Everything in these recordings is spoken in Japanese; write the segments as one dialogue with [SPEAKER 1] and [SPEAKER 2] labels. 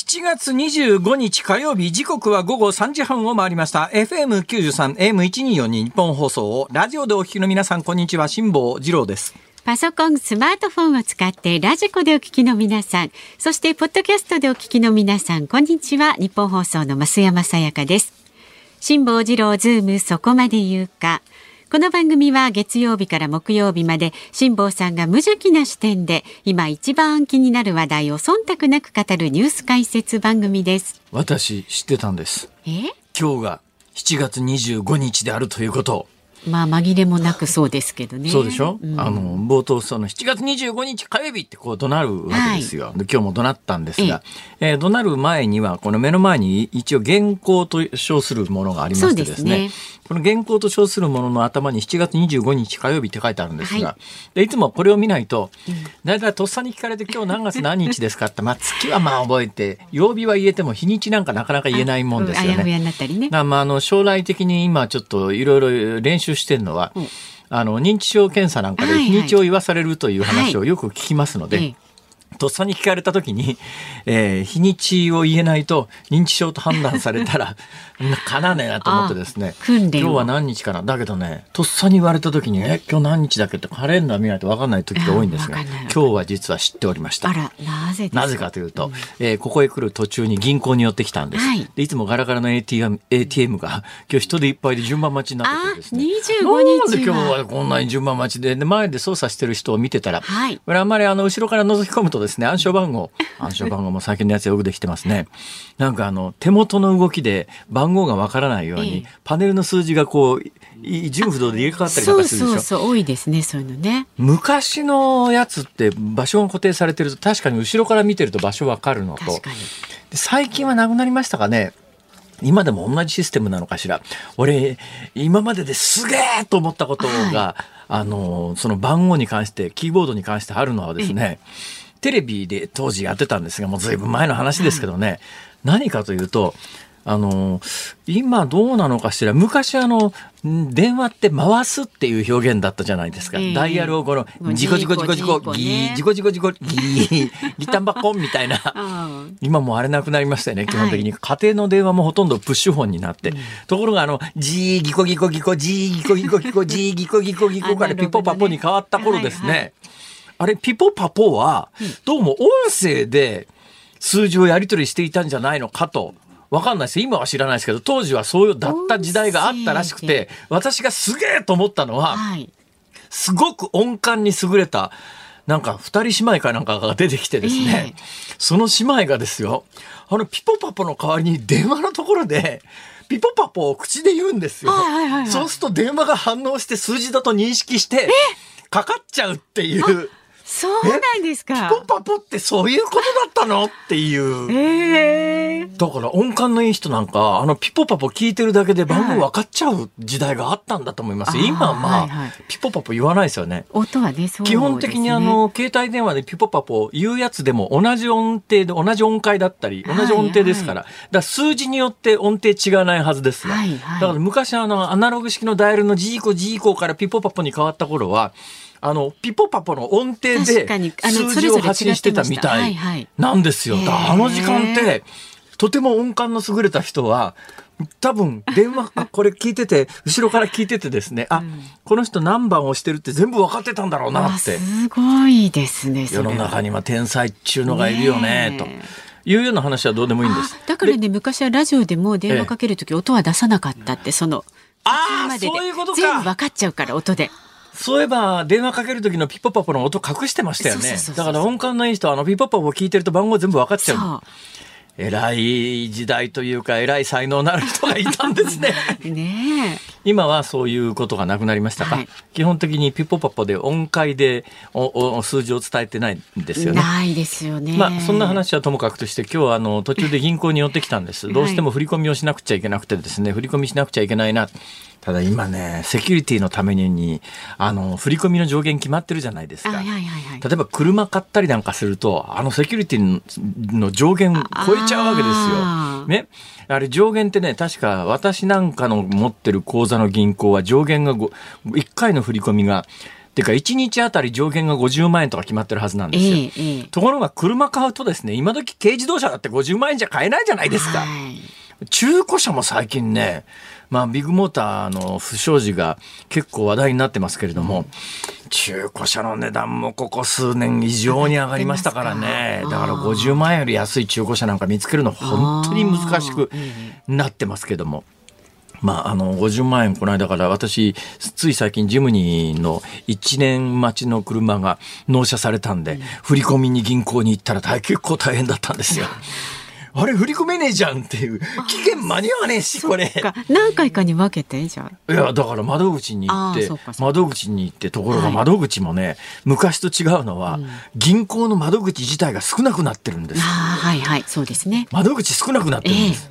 [SPEAKER 1] 7月25日火曜日時刻は午後3時半を回りました FM93 AM1242 ニッポン放送をラジオでお聞きの皆さんこんにちは辛坊治郎です
[SPEAKER 2] パソコン、スマートフォンを使ってラジコでお聞きの皆さん、そしてポッドキャストでお聞きの皆さん、こんにちは。ニッポン放送の増山さやかです。辛坊治郎ズームそこまで言うか。この番組は月曜日から木曜日まで辛坊さんが無邪気な視点で今一番気になる話題を忖度なく語るニュース解説番組です。
[SPEAKER 1] 私知ってたんです。
[SPEAKER 2] え？
[SPEAKER 1] 今日が7月25日であるということ。を
[SPEAKER 2] まあ紛れもなくそうですけどね。
[SPEAKER 1] そうでしょ、
[SPEAKER 2] ん。
[SPEAKER 1] あの冒頭その7月25日火曜日ってこう怒鳴るわけですよ、で今日も怒鳴ったんですが、えー怒鳴る前にはこの目の前に一応原稿と称するものがありましてですね。
[SPEAKER 2] そうですね
[SPEAKER 1] この原稿と称するものの頭に7月25日火曜日って書いてあるんですが、、
[SPEAKER 2] はい。
[SPEAKER 1] でいつもこれを見ないと、だいたいとっさに聞かれて今日何月何日ですかって、まあ月はまあ覚えて、曜日は言えても日にちなんかなかなか言えないもんですよね。
[SPEAKER 2] あやふやになったりね。
[SPEAKER 1] まああの将来的に今ちょっといろいろ練習してるのは、
[SPEAKER 2] うん。
[SPEAKER 1] あの認知症検査なんかで
[SPEAKER 2] はいはい。
[SPEAKER 1] 日にちを言わされるという話をよく聞きますので、
[SPEAKER 2] ええ
[SPEAKER 1] とっさに聞かれた時に、えー日にちを言えないと認知症と判断されたら かなわねえなと思ってですね。今日は何日かな。だけどねとっさに言われた時にえ今日何日だっけってカレンダー見ないと分かんない時が多いんですが今日は実は知っておりました。
[SPEAKER 2] あ。ら、なぜ
[SPEAKER 1] なぜかというと、えーここへ来る途中に銀行に寄ってきたんです。
[SPEAKER 2] はい。
[SPEAKER 1] でいつもガラガラの ATM, ATM が今日人でいっぱいで順番待ちになっててですね。
[SPEAKER 2] あ25日は
[SPEAKER 1] なんで今日はこんなに順番待ちでで前で操作してる人を見てたら、
[SPEAKER 2] はい。
[SPEAKER 1] これあんまりあの後ろから覗き込むとですね暗証番号。暗証番号も最近のやつよくできてますね。なんかあの手元の動きで番号がわからないように、
[SPEAKER 2] ええ。
[SPEAKER 1] パネルの数字がこうい順不動で入れ替わったりと
[SPEAKER 2] そう
[SPEAKER 1] かするでしょ。
[SPEAKER 2] そうそう多いですねそういうのね。
[SPEAKER 1] 昔のやつって場所が固定されてると確かに後ろから見てると場所わかるのと。最近はなくなりましたかね。今でも同じシステムなのかしら。俺今までですげえと思ったことが、あのその番号に関してキーボードに関してあるのはですねテレビで当時やってたんですがもうずいぶん前の話ですけどね、何かというとあの今どうなのかしら。昔あのん電話って回すっていう表現だったじゃないですか、
[SPEAKER 2] ええ。
[SPEAKER 1] ダイヤルをこの
[SPEAKER 2] もう
[SPEAKER 1] ジコジコジコジコ
[SPEAKER 2] ジーコ
[SPEAKER 1] ギ
[SPEAKER 2] ね。
[SPEAKER 1] ージコジコジコギー ギタンバコンみたいな。
[SPEAKER 2] あ
[SPEAKER 1] 今もうあれなくなりましたよね、基本的に。家庭の電話もほとんどプッシュフォンになって。ところが、あの、ジーギコギコギコ、ジーギコギコギコ、ジーギコギコギコからピポパポに変わった頃ですね。あれ、ピポパポは、どうも音声で数字をやり取りしていたんじゃないのかと。わかんないです。今は知らないですけど、当時はそういうだった時代があったらしくて、私がすげえと思ったのは、
[SPEAKER 2] はい
[SPEAKER 1] すごく音感に優れた、なんか二人姉妹かなんかが出てきてですね、
[SPEAKER 2] え
[SPEAKER 1] その姉妹がですよ、あのピポパポの代わりに電話のところで、ピポパポを口で言うんですよ。
[SPEAKER 2] はいはいはいはい
[SPEAKER 1] そうすると電話が反応して数字だと認識して、かかっちゃうっていう。
[SPEAKER 2] そうなんです
[SPEAKER 1] ピ
[SPEAKER 2] か
[SPEAKER 1] ポパポってそういうことだったの？っていう。
[SPEAKER 2] ええ
[SPEAKER 1] だから音感のいい人なんか、あのピポパポ聞いてるだけで番号分かっちゃう時代があったんだと思います。
[SPEAKER 2] はい
[SPEAKER 1] 今はまあ、
[SPEAKER 2] はいはい
[SPEAKER 1] ピポパポ言わないですよね。
[SPEAKER 2] 音はねそうね
[SPEAKER 1] 基本的にあの、携帯電話でピポパポ言うやつでも同じ音程で同じ音階だったり、
[SPEAKER 2] はい
[SPEAKER 1] 同じ音程ですから、だから数字によって音程違わないはずですよ。
[SPEAKER 2] はいはい
[SPEAKER 1] だから昔あの、アナログ式のダイヤルのジーコジーコからピポパポに変わった頃は、あの、ピポパポの音程
[SPEAKER 2] 確
[SPEAKER 1] で数字を発信してたみたいなんですよ。あの時間って、とても音感の優れた人は、多分電話、あ、これ聞いてて、後ろから聞いててですね、あ、この人何番をしてるって全部分かってたんだろうな
[SPEAKER 2] あ
[SPEAKER 1] って。
[SPEAKER 2] すごいですね
[SPEAKER 1] 世の中には天才っちゅうのがいるよね
[SPEAKER 2] ねえ。
[SPEAKER 1] というような話はどうでもいいんです。
[SPEAKER 2] あ。だからね昔はラジオでも電話かけるとき音は出さなかったってその
[SPEAKER 1] ああそういうことか。
[SPEAKER 2] 全部分かっちゃうから音で
[SPEAKER 1] そういえば電話かける時のピポパポの音隠してましたよね。だから音感のいい人はあのピポパポ聞いてると番号全部分かっちゃう。
[SPEAKER 2] そ
[SPEAKER 1] 偉い時代というか偉い才能のある人がいたんですね。
[SPEAKER 2] う ね
[SPEAKER 1] 今はそういうことがなくなりましたか、
[SPEAKER 2] はい
[SPEAKER 1] 基本的にピポパポで音階でおお数字を伝えてないんです
[SPEAKER 2] え
[SPEAKER 1] よね。
[SPEAKER 2] ないですよね
[SPEAKER 1] まあ、そんな話はともかくとして、今日はあの途中で銀行に寄ってきたんです。どうしても振り込みをしなくちゃいけなくてですね、振り込みしなくちゃいけないな。ただ今ね、セキュリティのために、あの、振り込みの上限決まってるじゃないですか。
[SPEAKER 2] はいはいはいはい
[SPEAKER 1] 例えば車買ったりなんかすると、あのセキュリティの上限超えちゃうわけですよ。ね。あれ上限ってね、確か私なんかの持ってる口座の銀行は上限が1回の振り込みがっていうか1日あたり上限が50万円とか決まってるはずなんですよ。
[SPEAKER 2] ええええ
[SPEAKER 1] ところが車買うとですね今時軽自動車だって50万円じゃ買えないじゃないですか。
[SPEAKER 2] はい
[SPEAKER 1] 中古車も最近ね、まあ、ビッグモーターの不祥事が結構話題になってますけれども、中古車の値段もここ数年異常に上がりましたからね。だから50万円より安い中古車なんか見つけるの本当に難しくなってますけども。まあ、あの、50万円この間から私、つい最近ジムニーの1年待ちの車が納車されたんで、振り込みに銀行に行ったら大結構大変だったんですよ。あれ振り込めねえじゃんっていう。期限間に合わねえし、これ。
[SPEAKER 2] か何回かに分けてじゃあ
[SPEAKER 1] いや、だから窓口に行って窓口に行って、ところが
[SPEAKER 2] はい
[SPEAKER 1] 窓口もね、昔と違うのは、銀行の窓口自体が少なくなってるんです。
[SPEAKER 2] ああはいはいそうですね
[SPEAKER 1] 窓口少なくなってるんです。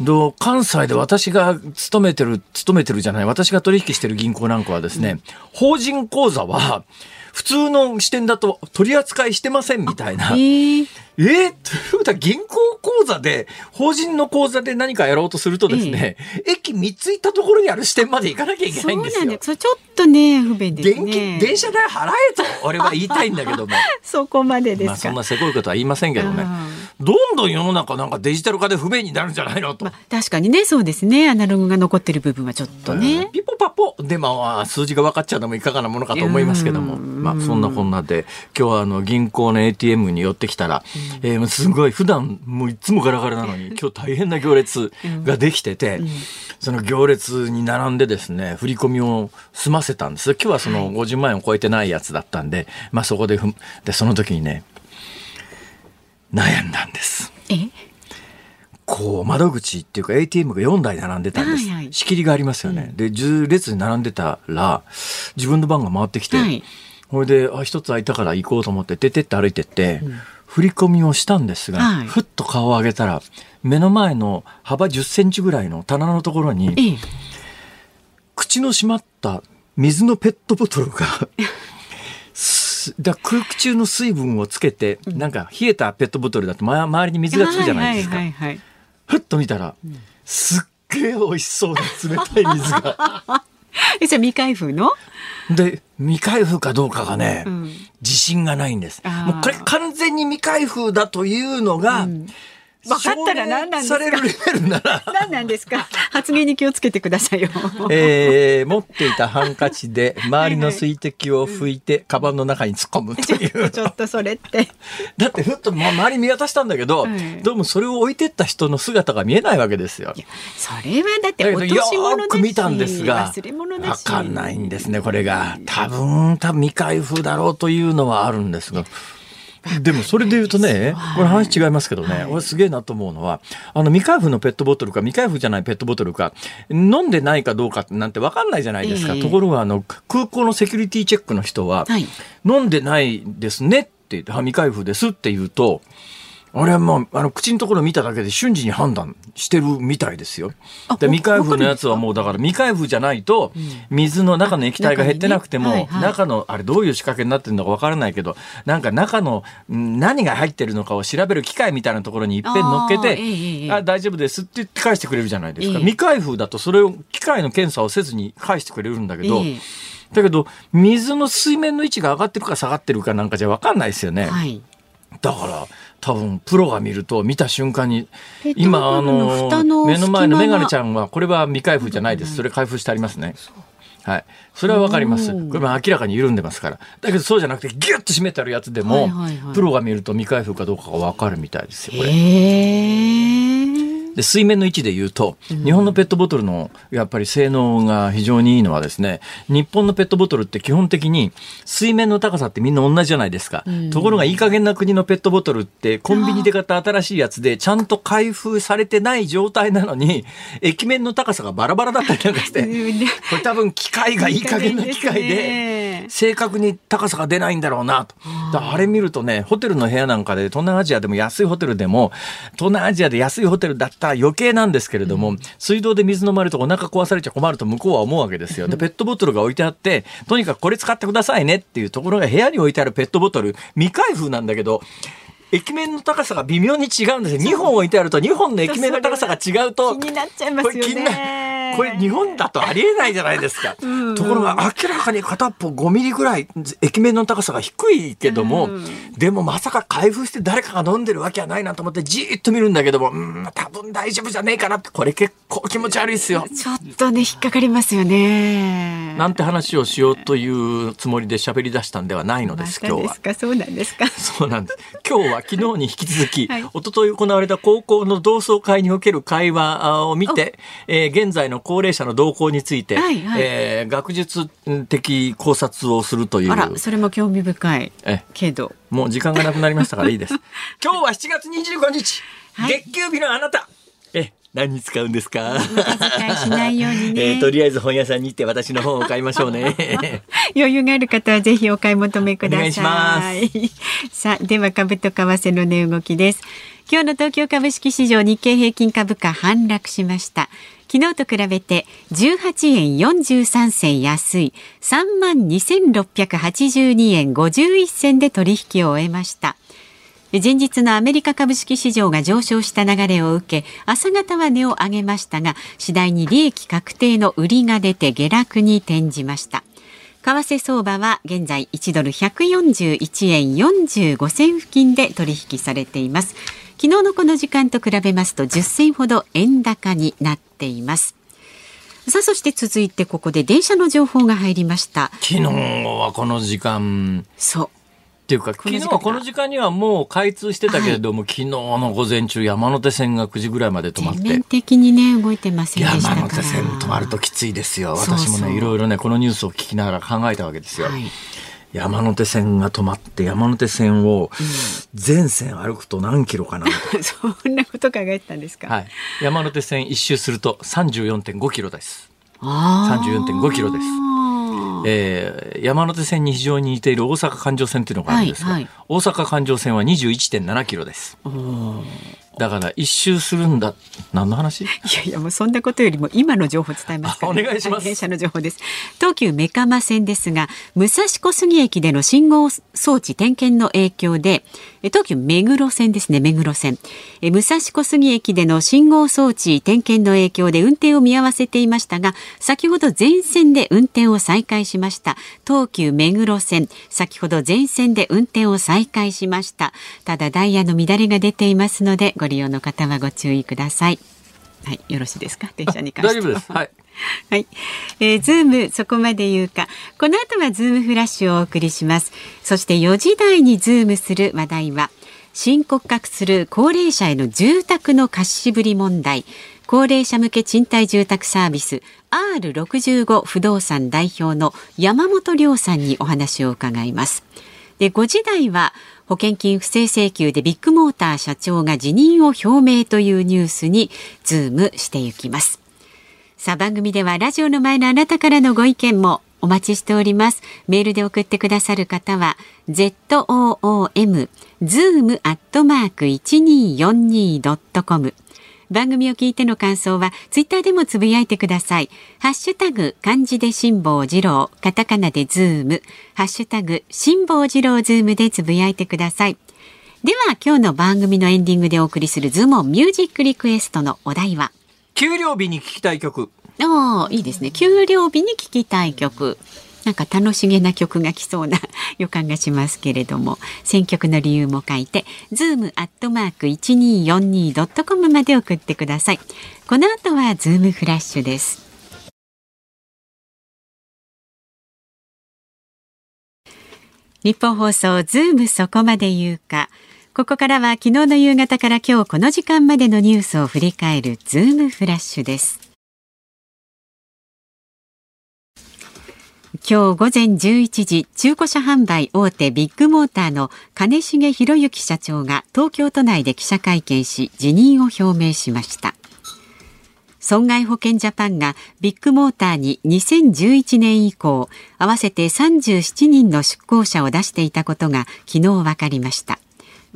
[SPEAKER 1] どう関西で私が勤めてる、勤めてるじゃない、私が取引してる銀行なんかはですね、法人口座は、普通の視点だと取り扱いしてませんみたいな。
[SPEAKER 2] えー、
[SPEAKER 1] えー、ということは銀行口座で、法人の口座で何かやろうとするとですね、駅3つ行ったところにある支店まで行かなきゃいけ
[SPEAKER 2] そ
[SPEAKER 1] ないんですよ
[SPEAKER 2] うなんで。すちょっとね不便です
[SPEAKER 1] 電気、
[SPEAKER 2] ね
[SPEAKER 1] 電車代払えと、俺は言いたいんだけども。
[SPEAKER 2] そこまでですか、
[SPEAKER 1] まあそんなせこいことは言いませんけどね。どんどん世の中なんかデジタル化で不便になるんじゃないのと。
[SPEAKER 2] まあ、確かにね。そうですね。アナログが残ってる部分はちょっとね、
[SPEAKER 1] ピポパポでまあ数字が分かっちゃうのもいかがなものかと思いますけども、
[SPEAKER 2] うん。
[SPEAKER 1] まあそんなこんなで今日はあの銀行の ATM に寄ってきたら、えーすごい普段もういつもガラガラなのに今日大変な行列ができてて、その行列に並んでですね振り込みを済ませたんです。今日はその50万円を超えてないやつだったんで、まあそこででその時にね悩んだんです。
[SPEAKER 2] え？
[SPEAKER 1] こう窓口っていうか ATM が4台並んでたんです、
[SPEAKER 2] はいはい。
[SPEAKER 1] 仕切りがありますよね、で10列に並んでたら自分の番が回ってきて、
[SPEAKER 2] はい。
[SPEAKER 1] これであ一つ空いたから行こうと思ってててって歩いてって、振り込みをしたんですが、
[SPEAKER 2] はい。
[SPEAKER 1] ふっと顔を上げたら目の前の幅10センチぐらいの棚のところに
[SPEAKER 2] ええ。
[SPEAKER 1] 口の閉まった水のペットボトルがすだ空気中の水分をつけて、なんか冷えたペットボトルだとま周りに水がつくじゃないですか。
[SPEAKER 2] はいはいはいはい
[SPEAKER 1] ふっと見たら、すっげえ美味しそうな冷たい水が。
[SPEAKER 2] えじゃあ未開封の？
[SPEAKER 1] で、未開封かどうかがね、
[SPEAKER 2] ん。
[SPEAKER 1] 自信がないんです。もうこれ完全に未開封だというのが、
[SPEAKER 2] 分かったら何なんですか？
[SPEAKER 1] なら、
[SPEAKER 2] 何なんですか？発言に気をつけてくださいよ。
[SPEAKER 1] えー持っていたハンカチで周りの水滴を拭いて、カバンの中に突っ込むという。
[SPEAKER 2] ちょっとそれって。
[SPEAKER 1] だってふっとま周り見渡したんだけど、
[SPEAKER 2] はい。
[SPEAKER 1] どうもそれを置いてった人の姿が見えないわけですよ。
[SPEAKER 2] それはだって落とし物だし
[SPEAKER 1] よーく見たんですがわ
[SPEAKER 2] し。
[SPEAKER 1] かんないんですねこれが。多分多分未開封だろうというのはあるんですが。でもそれで言うとね、これ話違いますけどね、俺すげえなと思うのは、あの未開封のペットボトルか未開封じゃないペットボトルか、飲んでないかどうかなんてわかんないじゃないですか。
[SPEAKER 2] ええ。
[SPEAKER 1] ところがあの空港のセキュリティチェックの人は、
[SPEAKER 2] はい。
[SPEAKER 1] 飲んでないですねって言って、あ未開封ですって言うと、あれはまあ、あの、口のところ見ただけで瞬時に判断してるみたいですよ。で、
[SPEAKER 2] わ
[SPEAKER 1] 未開封のやつはもうだから未開封じゃないと、水の中の液体が減ってなくても、
[SPEAKER 2] 中にね。はいはい。
[SPEAKER 1] 中の、あれどういう仕掛けになってるのかわからないけど、なんか中のん何が入ってるのかを調べる機械みたいなところにいっぺん乗っけて、あ、大丈夫ですって言って返してくれるじゃないですか。
[SPEAKER 2] ええ。
[SPEAKER 1] 未開封だとそれを機械の検査をせずに返してくれるんだけど、
[SPEAKER 2] ええ。
[SPEAKER 1] だけど、水の水面の位置が上がってるか下がってるかなんかじゃわかんないですよね。
[SPEAKER 2] はい。
[SPEAKER 1] だから多分プロが見ると見た瞬間に今あ
[SPEAKER 2] 蓋の
[SPEAKER 1] の目の前のメガネちゃんはこれは未開封じゃないですそれ開封してありますね。はい。それはわかります。
[SPEAKER 2] うん
[SPEAKER 1] これは明らかに緩んでますから。だけどそうじゃなくてギュッと締めてあるやつでもプロが見ると未開封かどうかがわかるみたいですよこれで水面の位置で言うと、日本のペットボトルのやっぱり性能が非常にいいのはですね、日本のペットボトルって基本的に水面の高さってみんな同じじゃないですか。ところがいい加減な国のペットボトルってコンビニで買った新しいやつでちゃんと開封されてない状態なのに、液面の高さがバラバラだったりなんかして、これ多分機械がいい加減な機械で、正確に高さが出ないんだろうなと。あれ見るとね、ホテルの部屋なんかで、東南アジアでも安いホテルでも、東南アジアで安いホテルだったら余計なんですけれども、水道で水飲まれるとお腹壊されちゃ困ると向こうは思うわけですよ。で、ペットボトルが置いてあって、とにかくこれ使ってくださいねっていうところが部屋に置いてあるペットボトル、未開封なんだけど、液面の高さが微妙に違うんですよ。2本置いてあると2本の液面の高さが違うと、
[SPEAKER 2] 気になっちゃいますよね
[SPEAKER 1] これ日本だとありえないじゃないですか。うんうん、ところが明らかに片っぽ5ミリぐらい液面の高さが低いけども、うん、でもまさか開封して誰かが飲んでるわけはないなと思ってじーっと見るんだけども、うん、多分大丈夫じゃねえかなって、これ結構気持ち悪いですよ。
[SPEAKER 2] ちょっとね、引っかかりますよね。
[SPEAKER 1] なんて話をしようというつもりで喋り出したんではないのです、今日
[SPEAKER 2] は。そうなんですか。
[SPEAKER 1] そうなんです。今日は昨日に引き続き、はい、一昨日行われた高校の同窓会における会話を見て、えー、現在の高齢者の動向について、はいはい、えー、学術的考察をするという。あ
[SPEAKER 2] ら、それも興味深い。えけど。
[SPEAKER 1] もう時間がなくなりましたからいいです。今日は7月25日、はい、月給日のあなた。え、何に使うんですか？
[SPEAKER 2] しないようにね、
[SPEAKER 1] えー、とりあえず本屋さんに行って私の本を買いましょうね。
[SPEAKER 2] 余裕がある方はぜひお買い求めください。いさあ、では株と為替の値動きです。今日の東京株式市場日経平均株価反落しました。昨日と比べて18円43銭安い。3万2682円51銭で取引を終えました。前日のアメリカ株式市場が上昇した流れを受け朝方は値を上げましたが次第に利益確定の売りが出て下落に転じました。為替相場は現在1ドル141円45銭付近で取引されています。昨日のこの時間と比べますと10銭ほど円高になっています。さあそして続いてここで電車の情報が入りました。
[SPEAKER 1] 昨日はこの時間。
[SPEAKER 2] そう。
[SPEAKER 1] っていうか、昨日はこの時間にはもう開通してたけれども、はい、昨日の午前中、山手線が9時ぐらいまで止まって。全面
[SPEAKER 2] 的にね、動いてません
[SPEAKER 1] でした山手線止まるときついですよ。私もね、いろいろね、このニュースを聞きながら考えたわけですよ。はい山手線が止まって山手線を全線歩くと何キロかな、
[SPEAKER 2] うん、そんなこと考えてたんですか、
[SPEAKER 1] はい、山手線一周すると34.5キロです。34.5キロです。えー、山手線に非常に似ている大阪環状線というのがあるんですが、はいはい、大阪環状線は21.7キロです。だから一周するんだ。何の話？い
[SPEAKER 2] やいやもうそんなことよりも今の情報伝えます、
[SPEAKER 1] ね、お願いします。
[SPEAKER 2] 電車の情報です。東急メカマ線ですが、武蔵小杉駅での信号装置点検の影響で、東急目黒線ですね、目黒線。武蔵小杉駅での信号装置点検の影響で運転を見合わせていましたが、先ほど全線で運転を再開しました。東急目黒線、先ほど全線で運転を再開しました。ただダイヤの乱れが出ていますので、ご利用の方はご注意ください。はい、よろしいですか？電車に関して
[SPEAKER 1] 大丈夫です。はい。
[SPEAKER 2] はい、えー、ズームそこまで言うか。この後はズームフラッシュをお送りします。そして4時台にズームする話題は深刻化する高齢者への住宅の貸し渋り問題。高齢者向け賃貸住宅サービス R65 不動産代表の山本亮さんにお話を伺います。で5時台は保険金不正請求でビッグモーター社長が辞任を表明というニュースにズームしていきます。さあ番組ではラジオの前のあなたからのご意見もお待ちしております。メールで送ってくださる方は zoom zoom アットマーク 1242.com 番組を聞いての感想はツイッターでもつぶやいてください。ハッシュタグ漢字で辛坊治郎、カタカナでズーム、ハッシュタグ辛坊治郎ズームでつぶやいてください。では今日の番組のエンディングでお送りするズームミュージックリクエストのお題は？
[SPEAKER 1] 給料日に聞きたい曲。
[SPEAKER 2] ああ、いいですね。給料日に聞きたい曲。なんか楽しげな曲が来そうな予感がしますけれども選曲の理由も書いて zoom アットマーク 1242.com まで送ってください。この後はズームフラッシュです。ニッポン放送ズームそこまで言うか。ここからは昨日の夕方から今日この時間までのニュースを振り返るズームフラッシュです。今日午前11時中古車販売大手ビッグモーターの兼重宏行社長が東京都内で記者会見し辞任を表明しました。損害保険ジャパンがビッグモーターに2011年以降合わせて37人の出向者を出していたことが昨日分かりました。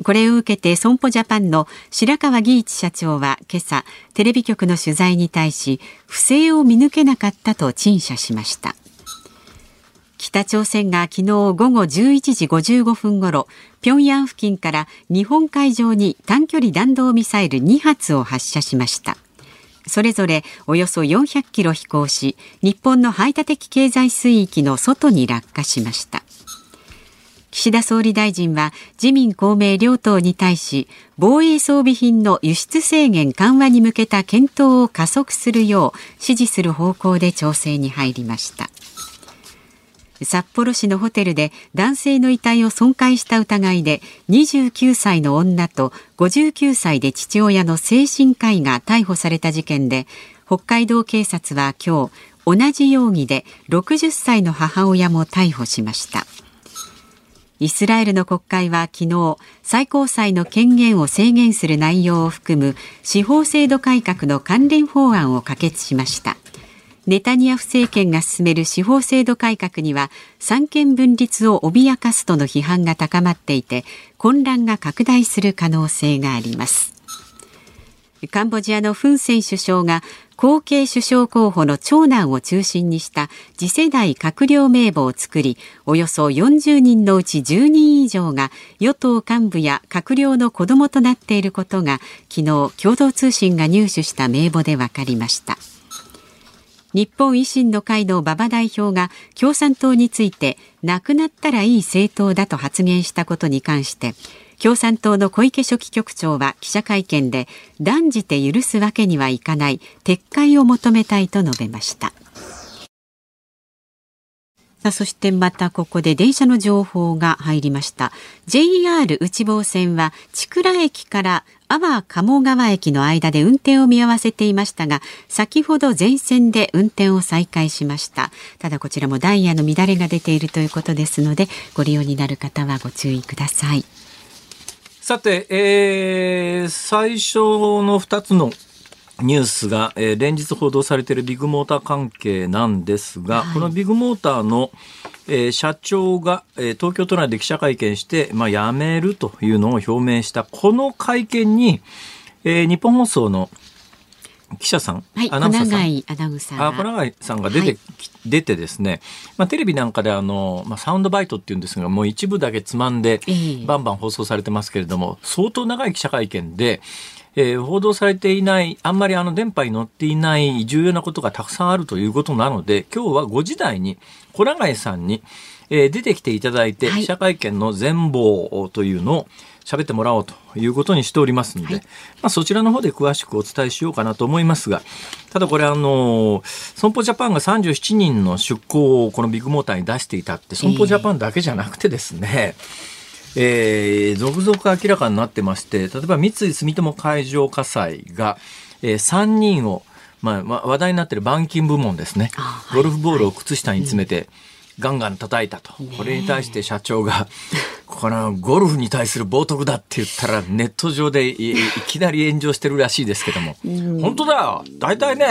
[SPEAKER 2] これを受けて損保ジャパンの白川義一社長は今朝テレビ局の取材に対し不正を見抜けなかったと陳謝しました。北朝鮮が昨日午後11時55分ごろ平壌付近から日本海上に短距離弾道ミサイル2発を発射しました。それぞれおよそ400キロ飛行し日本の排他的経済水域の外に落下しました。岸田総理大臣は自民公明両党に対し防衛装備品の輸出制限緩和に向けた検討を加速するよう指示する方向で調整に入りました。札幌市のホテルで男性の遺体を損壊した疑いで29歳の女と59歳で父親の精神科医が逮捕された事件で北海道警察は今日同じ容疑で60歳の母親も逮捕しました。イスラエルの国会は昨日最高裁の権限を制限する内容を含む司法制度改革の関連法案を可決しました。ネタニヤフ政権が進める司法制度改革には三権分立を脅かすとの批判が高まっていて混乱が拡大する可能性があります。カンボジアのフン・セン首相が後継首相候補の長男を中心にした次世代閣僚名簿を作りおよそ40人のうち10人以上が与党幹部や閣僚の子供となっていることが昨日共同通信が入手した名簿で分かりました。日本維新の会の馬場代表が共産党についてなくなったらいい政党だと発言したことに関して共産党の小池書記局長は記者会見で断じて許すわけにはいかない撤回を求めたいと述べました。さそしてまたここで電車の情報が入りました。JR 内房線は千倉駅から阿波鴨川駅の間で運転を見合わせていましたが先ほど全線で運転を再開しました。ただこちらもダイヤの乱れが出ているということですのでご利用になる方はご注意ください。
[SPEAKER 1] さて、えー、最初の2つのニュースが、えー、連日報道されているビッグモーター関係なんですが、はい、このビッグモーターの、えー、社長が、えー、東京都内で記者会見して、まあ、辞めるというのを表明したこの会見に、えー、日本放送の記者さん、
[SPEAKER 2] はい、アナウンサーさんアナウンサー
[SPEAKER 1] あ小永さんが出て、はい、出てですね、まあ、テレビなんかであの、まあ、サウンドバイトっていうんですがもう一部だけつまんで、バンバン放送されてますけれども相当長い記者会見でえー、報道されていない、あんまりあの電波に乗っていない重要なことがたくさんあるということなので、今日は5時台に小永井さんに、えー、出てきていただいて、記者会見の全貌というのを喋ってもらおうということにしておりますので、はい、まあ、そちらの方で詳しくお伝えしようかなと思いますが、ただこれあの、損保ジャパンが37人の出向をこのビッグモーターに出していたって、損保ジャパンだけじゃなくてですね、えーえー、続々明らかになってまして、例えば三井住友海上火災が、えー、3人を、まあ、話題になっている板金部門ですね、ゴルフボールを靴下に詰めて、ガンガン叩いたと。これに対して社長が、このゴルフに対する冒涜だって言ったらネット上でいきなり炎上してるらしいですけども、本当だよ。大体ね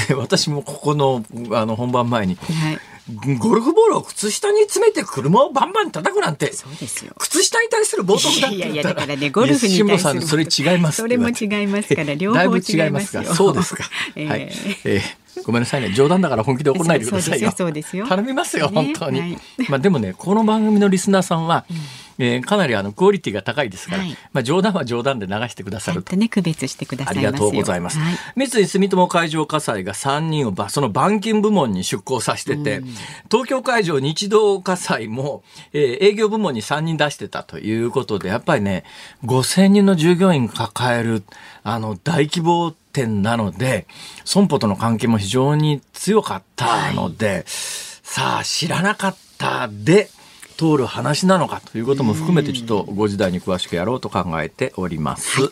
[SPEAKER 1] って私もここのあの本番前に、はいゴルフボールを靴下に詰めて車をバンバン叩くなんて、そうですよ。靴下に対する冒涜だって。いやいや、だからね、ゴルフに対する。それ違います。
[SPEAKER 2] それも違いますから、両方違います
[SPEAKER 1] が。そうですか。えー、はい。えーごめんなさいね。冗談だから本気で怒らないでくださいよ。頼みますよ、本当に。はい、まあでもねこの番組のリスナーさんは、うん。えー、かなりあのクオリティが高いですから、はい、まあ冗談は冗談で流してくださると。
[SPEAKER 2] ね区別してくださ
[SPEAKER 1] いありがとうございます。はい、三井住友海上火災が3人をその板金部門に出向させてて、うん、東京海上日動火災も、えー、営業部門に3人出してたということでやっぱりね5000人の従業員抱えるあの大規模店なので損保との関係も非常に強かったので、はい、さあ知らなかったで通る話なのかということも含めてちょっと5時台に詳しくやろうと考えております。はい、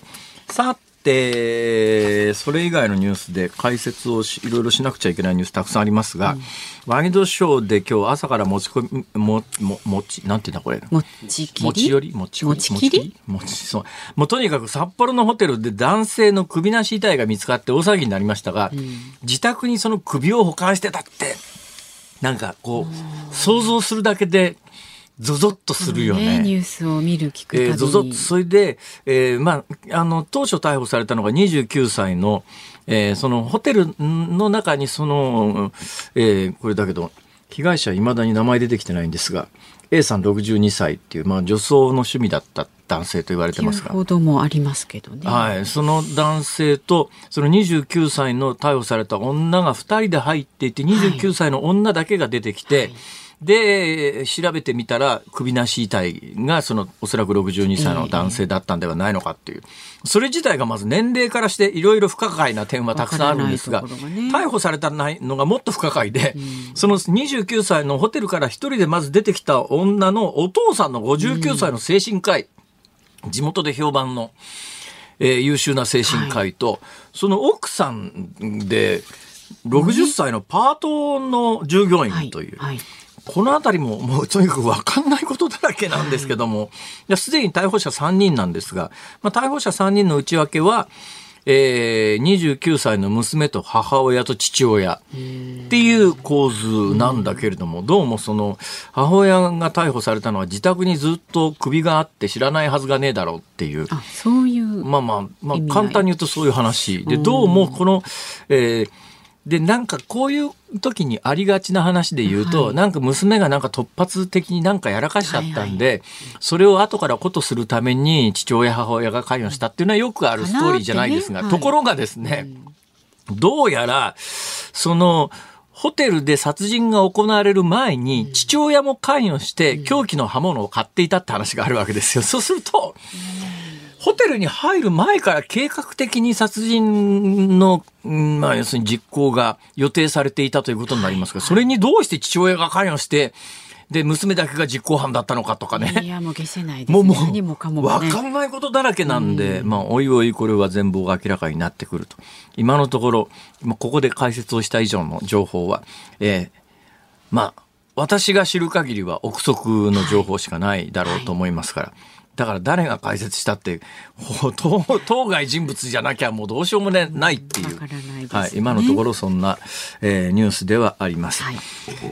[SPEAKER 1] さて、それ以外のニュースで解説をいろいろしなくちゃいけないニュースたくさんありますが、うん、ワニドショーで今日朝から持ち込み、も、も、もち、なんていうんだこれ？
[SPEAKER 2] 持ちきり？
[SPEAKER 1] 持ち寄り？持ち
[SPEAKER 2] 持ちきり？
[SPEAKER 1] 持ち、そう。もうとにかく札幌のホテルで男性の首なし遺体が見つかって大騒ぎになりましたが、うん、自宅にその首を保管してたって、なんかこう、想像するだけでゾゾッとするよね。
[SPEAKER 2] ねニュースを見る聞くたびに。えー、ゾ
[SPEAKER 1] ゾッと。それで、えー、まあ、あの、当初逮捕されたのが29歳の、えー、そのホテルの中にその、えー、これだけど、被害者いまだに名前出てきてないんですが、A さん62歳っていう、まあ、女装の趣味だった男性と言われてますが。
[SPEAKER 2] 報道もありますけどね。
[SPEAKER 1] はい。その男性と、その29歳の逮捕された女が2人で入っていて、29歳の女だけが出てきて、はいで、調べてみたら、首なし遺体が、その、おそらく62歳の男性だったんではないのかっていう。それ自体がまず年齢からしていろいろ不可解な点はたくさんあるんですが、ね、逮捕されたのがもっと不可解で、うん、その29歳のホテルから一人でまず出てきた女のお父さんの59歳の精神科医、うん、地元で評判の、えー、優秀な精神科医と、はい、その奥さんで、60歳のパートの従業員という、はい。はいこの辺りももうとにかく分かんないことだらけなんですけども、すでに逮捕者3人なんですが、まあ、逮捕者3人の内訳は、えー、29歳の娘と母親と父親っていう構図なんだけれども、どうもその母親が逮捕されたのは自宅にずっと首があって知らないはずがねえだろうっていう。
[SPEAKER 2] あ、そういう。
[SPEAKER 1] まあまあ、まあ簡単に言うとそういう話。で、どうもこの、えー、で、なんかこういう時にありがちな話で言うと、はい、なんか娘がなんか突発的になんかやらかしちゃったんで、はいはい、それを後からことするために父親母親が関与したっていうのはよくあるストーリーじゃないですが、ねはい、ところがですね、うん、どうやら、その、ホテルで殺人が行われる前に、父親も関与して凶器の刃物を買っていたって話があるわけですよ。そうすると、ホテルに入る前から計画的に殺人の、まあ、要するに実行が予定されていたということになりますが、それにどうして父親が関与して、で、娘だけが実行犯だったのかとかね。
[SPEAKER 2] いや、もう消せないです、ね。もう、ももかも、
[SPEAKER 1] ね、わかんないことだらけなんで、うん、まあ、おいおいこれは全貌が明らかになってくると。今のところ、ここで解説をした以上の情報は、えー、まあ、私が知る限りは憶測の情報しかないだろうと思いますから。はいはいだから誰が解説したって 当該人物じゃなきゃもうどうしようもないっていう、ね、はい、今のところそんな、えー、ニュースではあります、はい、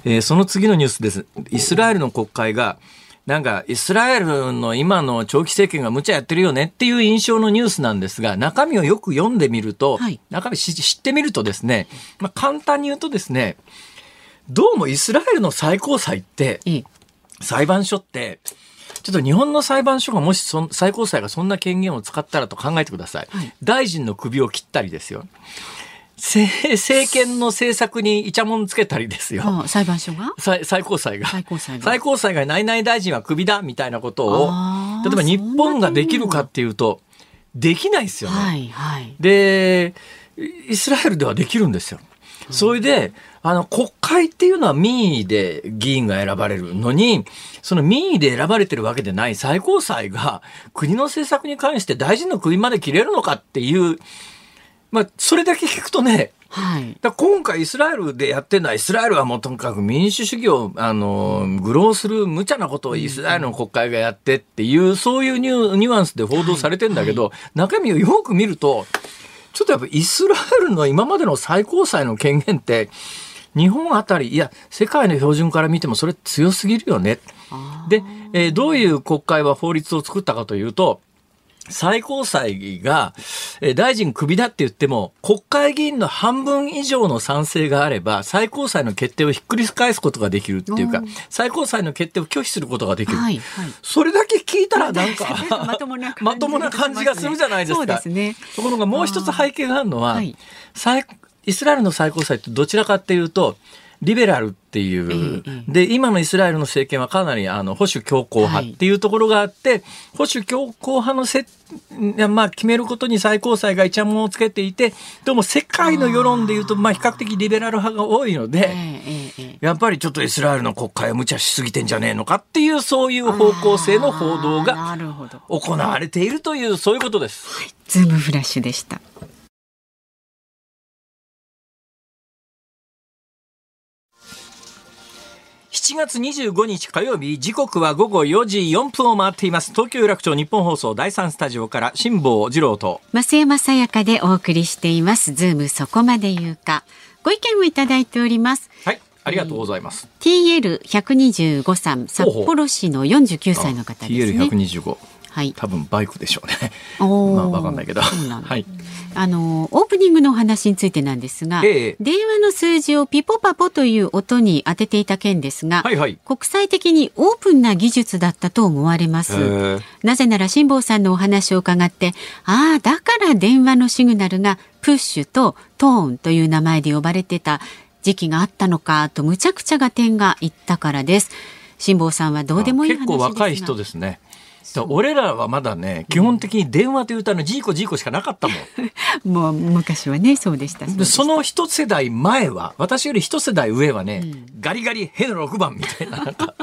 [SPEAKER 1] えー、その次のニュースです。イスラエルの国会がなんかイスラエルの今の長期政権が無茶やってるよねっていう印象のニュースなんですが中身をよく読んでみると、はい、中身知ってみるとですね、まあ、簡単に言うとですねどうもイスラエルの最高裁って、裁判所ってちょっと日本の裁判所がもしそ最高裁がそんな権限を使ったらと考えてください。はい、大臣の首を切ったりですよ。政権の政策にイチャモンつけたりですよ。
[SPEAKER 2] 裁判所が？
[SPEAKER 1] 最高裁が。最高裁が。最高裁が内々大臣は首だみたいなことを、例えば日本ができるかっていうと、できないですよね。はいはい、で、イスラエルではできるんですよ。それで、あの、国会っていうのは民意で議員が選ばれるのに、その民意で選ばれてるわけでない最高裁が国の政策に関して大臣の首まで切れるのかっていう、まあ、それだけ聞くとね、はい、だ今回イスラエルでやってるのはイスラエルはもうとにかく民主主義をあの愚弄する無茶なことをイスラエルの国会がやってっていうそういうニュニュアンスで報道されてんだけど、はいはい、中身をよく見るとちょっとやっぱイスラエルの今までの最高裁の権限って日本あたりいや世界の標準から見てもそれ強すぎるよね。で、えー、どういう国会は法律を作ったかというと、最高裁が、えー、大臣クビだって言っても、国会議員の半分以上の賛成があれば、最高裁の決定をひっくり返すことができるっていうか、最高裁の決定を拒否することができる。はいはい、それだけ聞いたらなんか まともなまともな感じがするじゃないですか。すね。ところがもう一つ背景があるのは、はい、イスラエルの最高裁ってどちらかっていうと、リベラルっていう、で、今のイスラエルの政権はかなりあの保守強硬派っていうところがあって、はい、保守強硬派のせ、まあ、決めることに最高裁がイチャモンをつけていて、でも世界の世論でいうと、まあ、比較的リベラル派が多いので、やっぱりちょっとイスラエルの国会は無茶しすぎてんじゃねえのかっていう、そういう方向性の報道が行われているという、そういうことです。
[SPEAKER 2] はい、ズームフラッシュでした。
[SPEAKER 1] 7月25日火曜日時刻は午後4時4分を回っています東京有楽町ニッポン放送第3スタジオから辛坊治郎と
[SPEAKER 2] 増山さやかでお送りしていますズームそこまで言うかご意見をいただいております
[SPEAKER 1] はいありがとうございます。
[SPEAKER 2] TL125 さん、札幌市の49歳の方ですね。
[SPEAKER 1] TL125。
[SPEAKER 2] はい
[SPEAKER 1] 多分バイクでしょうね。まあわかんないけど。
[SPEAKER 2] そうなんだ
[SPEAKER 1] はい。
[SPEAKER 2] あのオープニングのお話についてなんですが、
[SPEAKER 1] ええ
[SPEAKER 2] 電話の数字をピポパポという音に当てていた件ですが、
[SPEAKER 1] はいはい。
[SPEAKER 2] 国際的にオープンな技術だったと思われます。なぜなら辛坊さんのお話を伺って、ああ、だから電話のシグナルがプッシュとトーンという名前で呼ばれてた時期があったのかとむちゃくちゃが点が言ったからです。辛坊さんはどうでもいい話ですが。
[SPEAKER 1] 結構若い人ですね。俺らはまだね、基本的に電話というとあのジーコジーコしかなかったもん。
[SPEAKER 2] もう昔はね、そうでした。そした
[SPEAKER 1] その一世代前は、私より一世代上はね、ガリガリヘの6番みたいな、なんか、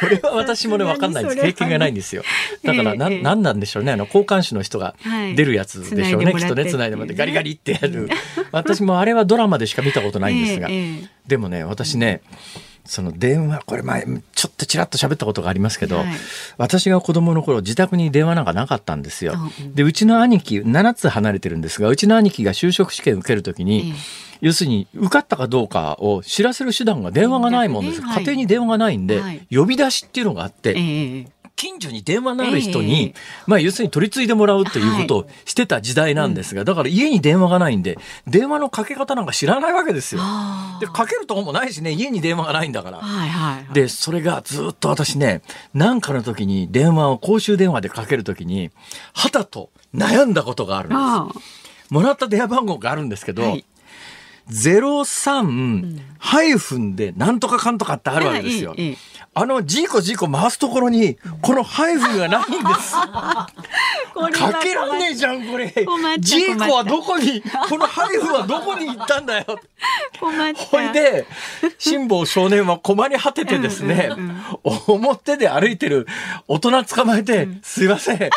[SPEAKER 1] これは私もね、わかんないんです。経験がないんですよ。だから、な、
[SPEAKER 2] ええ
[SPEAKER 1] なんなんでしょうね。あの、交換手の人が
[SPEAKER 2] はい
[SPEAKER 1] 出るやつでしょうね。きっとね、
[SPEAKER 2] 繋いでもらってっていうね
[SPEAKER 1] 繋いでもらって、ガリガリってやる。私もあれはドラマでしか見たことないんですが
[SPEAKER 2] え。えええ
[SPEAKER 1] でもね、私ね、その電話、これ前、ちょっとちらっと喋ったことがありますけど、
[SPEAKER 2] はい。
[SPEAKER 1] 私が子供の頃、自宅に電話なんかなかったんですよ。で、うちの兄貴、7つ離れてるんですが、うちの兄貴が就職試験受けるときに、
[SPEAKER 2] ええ。
[SPEAKER 1] 要するに受かったかどうかを知らせる手段が電話がないもんです。
[SPEAKER 2] はい。
[SPEAKER 1] 家庭に電話がないんで、
[SPEAKER 2] はい。
[SPEAKER 1] 呼び出しっていうのがあって、
[SPEAKER 2] ええ
[SPEAKER 1] 近所に電話のある人
[SPEAKER 2] え
[SPEAKER 1] に、
[SPEAKER 2] え
[SPEAKER 1] まあ要するに取り継いでもらうということをしてた時代なんですが、だから家に電話がないんで、電話のかけ方なんか知らないわけですよ。
[SPEAKER 2] あ
[SPEAKER 1] で、かけるとこもないしね、家に電話がないんだから
[SPEAKER 2] あ。はいはいはい。
[SPEAKER 1] で、それがずっと私ね、なんかの時に電話を公衆電話でかける時に、はたと悩んだことがあるんです。
[SPEAKER 2] あ
[SPEAKER 1] もらった電話番号があるんですけど、
[SPEAKER 2] はい
[SPEAKER 1] 03ハイフンでなんとかかんとかってあるわけですよ。
[SPEAKER 2] ええええ
[SPEAKER 1] あのジーコジーコ回すところに、このハイフンがないんです。かけらんねえじゃん、これ。ジーコはどこに、このハイフンはどこに行ったんだよ。ほいで、辛坊少年は困り果ててですね、表で歩いてる大人捕まえて、すいません、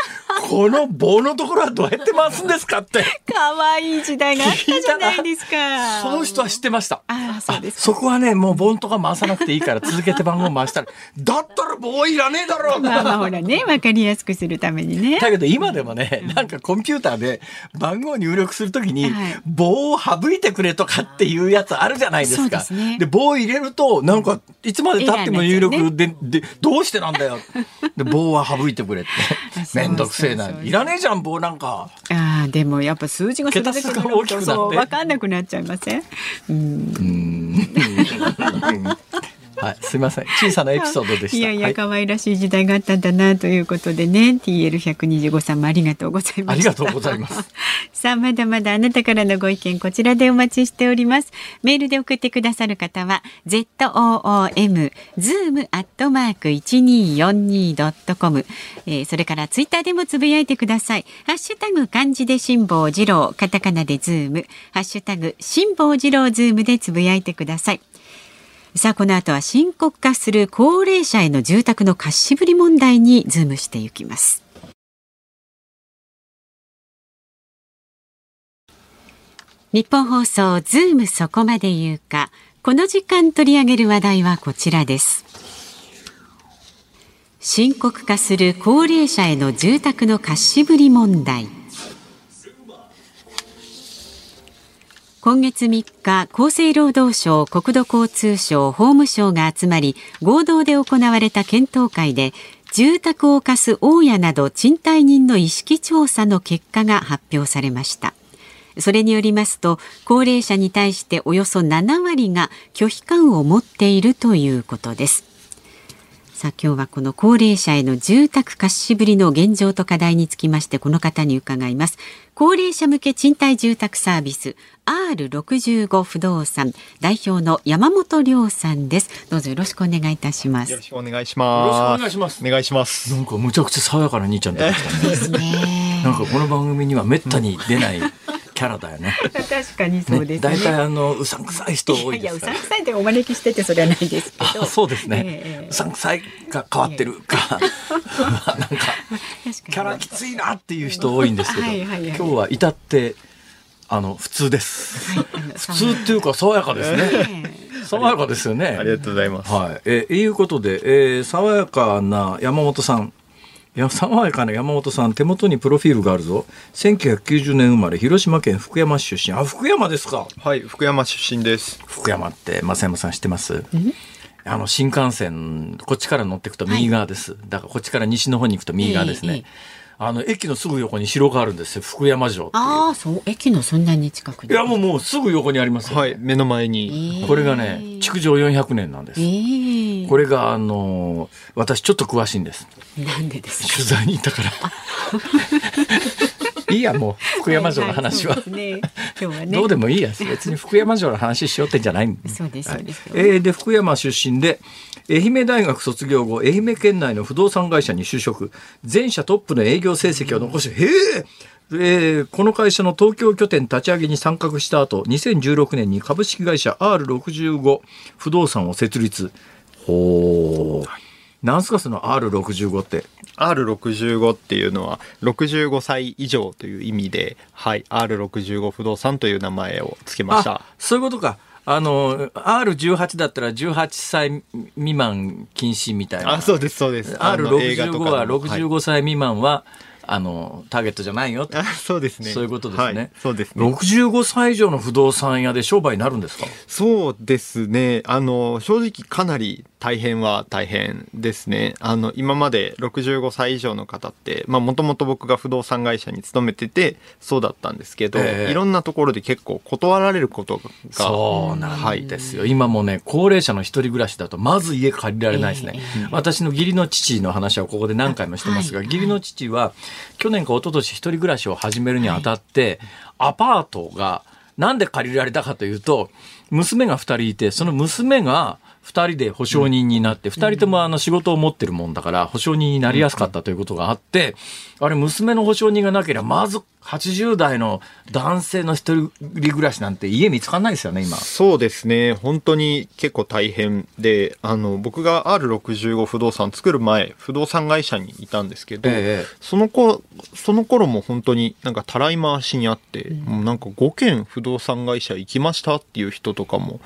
[SPEAKER 1] この棒のところはどうやって回すんですかって。
[SPEAKER 2] 可愛い時代があったじゃないですか。
[SPEAKER 1] その人は知ってました。
[SPEAKER 2] ああ、そうですか。
[SPEAKER 1] そこはね、もう盆とか回さなくていいから続けて番号回したら、だったら棒いらねえだろう。
[SPEAKER 2] まあまあほらね、わかりやすくするためにね。
[SPEAKER 1] だけど今でもね、なんかコンピューターで番号入力するときに
[SPEAKER 2] はい、
[SPEAKER 1] 棒を省いてくれとかっていうやつあるじゃないです
[SPEAKER 2] そう
[SPEAKER 1] か。
[SPEAKER 2] ですね。
[SPEAKER 1] 棒を入れると、なんか、いつまで経っても入力で、で、どうしてなんだよ。で、棒は省いてくれって。めんどくせえな。いらねえじゃん、棒なんか。
[SPEAKER 2] ああ、でもやっぱ数字がそれだけ
[SPEAKER 1] 大きくなって。
[SPEAKER 2] わかんなくなっちゃいません。うん。
[SPEAKER 1] はい、すいません。小さなエピソードでした。
[SPEAKER 2] いやいや、
[SPEAKER 1] はい
[SPEAKER 2] 可愛らしい時代があったんだなということでね、TL125 さんもありがとうございました。
[SPEAKER 1] ありがとうございます。
[SPEAKER 2] さあ、まだまだあなたからのご意見、こちらでお待ちしております。メールで送ってくださる方は、zoom、zoom アットマーク 1242.com、えー、それからツイッターでもつぶやいてください。ハッシュタグ漢字で辛抱二郎、カタカナでズーム、ハッシュタグ辛坊治郎ズームでつぶやいてください。さあこの後は深刻化する高齢者への住宅の貸しぶり問題にズームしていきます。ニッポン放送ズームそこまで言うか。この時間取り上げる話題はこちらです。深刻化する高齢者への住宅の貸しぶり問題。今月3日厚生労働省国土交通省法務省が集まり合同で行われた検討会で住宅を貸す大家など賃貸人の意識調査の結果が発表されました。それによりますと高齢者に対しておよそ7割が拒否感を持っているということです。さあ今日はこの高齢者への住宅貸しぶりの現状と課題につきましてこの方に伺います高齢者向け賃貸住宅サービス R65 不動産代表の山本亮さんですどうぞよろしくお願いいたします
[SPEAKER 3] よろしくお願いし
[SPEAKER 1] よろしく
[SPEAKER 3] ます。
[SPEAKER 1] お願いします
[SPEAKER 3] お願いします。
[SPEAKER 1] なんかむちゃくちゃ爽やかな兄ちゃん出てきたね。
[SPEAKER 2] ですね
[SPEAKER 1] なんかこの番組にはめったに出ないキャラだよね。
[SPEAKER 2] 確かにそうですね
[SPEAKER 1] 大体あのうさんくさい人多い
[SPEAKER 2] いやう
[SPEAKER 1] ですから。
[SPEAKER 2] さんくさいってお招きしててそれはないですけど
[SPEAKER 1] あ そうですね、
[SPEAKER 2] ええ
[SPEAKER 1] うさんくさいが変わってるか、なんか キャラきついなっていう人多いんですけど、
[SPEAKER 2] はいはいはい
[SPEAKER 1] 今日は至ってあの普通です。
[SPEAKER 2] はい
[SPEAKER 1] 普通っていうか爽やかですね。
[SPEAKER 2] ね
[SPEAKER 1] 爽やかですよね。
[SPEAKER 3] ありがとうございます。
[SPEAKER 1] はい。えー、いうことで、えー、爽やかな山本さん。いや、爽やかな山本さん、手元にプロフィールがあるぞ。1990年生まれ、広島県福山市出身。あ、福山ですか。
[SPEAKER 3] はい、福山出身です。
[SPEAKER 1] 福山って、増山さん知ってます？あの新幹線こっちから乗っていくと右側です、だからこっちから西の方に行くと右側ですね、
[SPEAKER 2] ええええ。
[SPEAKER 1] あの駅のすぐ横に城があるんですよ。福山城っていう。
[SPEAKER 2] ああ、そう、駅のそんなに近くに。
[SPEAKER 1] いやもうもうすぐ横にありますよ、
[SPEAKER 3] はい、目の前に。
[SPEAKER 1] これがね築城400年なんです、
[SPEAKER 2] ええ。
[SPEAKER 1] これがあの私ちょっと詳しいんです
[SPEAKER 2] なんでですか？
[SPEAKER 1] 取材に行ったから。いいやもう福山城の話は、
[SPEAKER 2] いい。ね。今日はね。
[SPEAKER 1] どうでもいいや。別に福山城の話しようってんじゃないんで。
[SPEAKER 2] そうですそうです。よ
[SPEAKER 1] はいえーで福山出身で愛媛大学卒業後愛媛県内の不動産会社に就職。全社トップの営業成績を残しへええーこの会社の東京拠点立ち上げに参画した後2016年に株式会社 R65 不動産を設立。ほうなんすかその R65 って
[SPEAKER 3] ？R65 っていうのは65歳以上という意味で、はい、R65 不動産という名前を付けました
[SPEAKER 1] あ。そういうことかあの R18 だったら18歳未満禁止みたいな
[SPEAKER 3] あ、そうです、そうです。あの映画と
[SPEAKER 1] R65
[SPEAKER 3] か
[SPEAKER 1] は
[SPEAKER 3] でもはい
[SPEAKER 1] 65歳未満は、あのターゲットじゃないよ
[SPEAKER 3] そうですね。
[SPEAKER 1] そういうことですね
[SPEAKER 3] はいそうですね。
[SPEAKER 1] 65歳以上の不動産屋で商売になるんですか？
[SPEAKER 3] そうですね。あの、正直かなり大変は大変ですね。あの、今まで65歳以上の方って、まあ、もともと僕が不動産会社に勤めてて、そうだったんですけど、
[SPEAKER 1] ええ。
[SPEAKER 3] いろんなところで結構断られることが。
[SPEAKER 1] そうなんですよ、今もね高齢者の一人暮らしだとまず家借りられないですね、私の義理の父の話はここで何回もしてますが、義理の父は去年か一昨年一人暮らしを始めるにあたって、アパートがなんで借りられたかというと娘が2人いてその娘が2人で保証人になって、2人ともあの仕事を持ってるもんだから保証人になりやすかったということがあって、あれ娘の保証人がなければまず80代の男性の一人暮らしなんて家見つかんないですよね今。
[SPEAKER 3] そうですね。本当に結構大変で、あの、僕が R65 不動産作る前、不動産会社にいたんですけど、
[SPEAKER 1] ええ
[SPEAKER 3] その子、その頃も本当になんかたらい回しにあって、もうなんか5件不動産会社行きましたっていう人とかも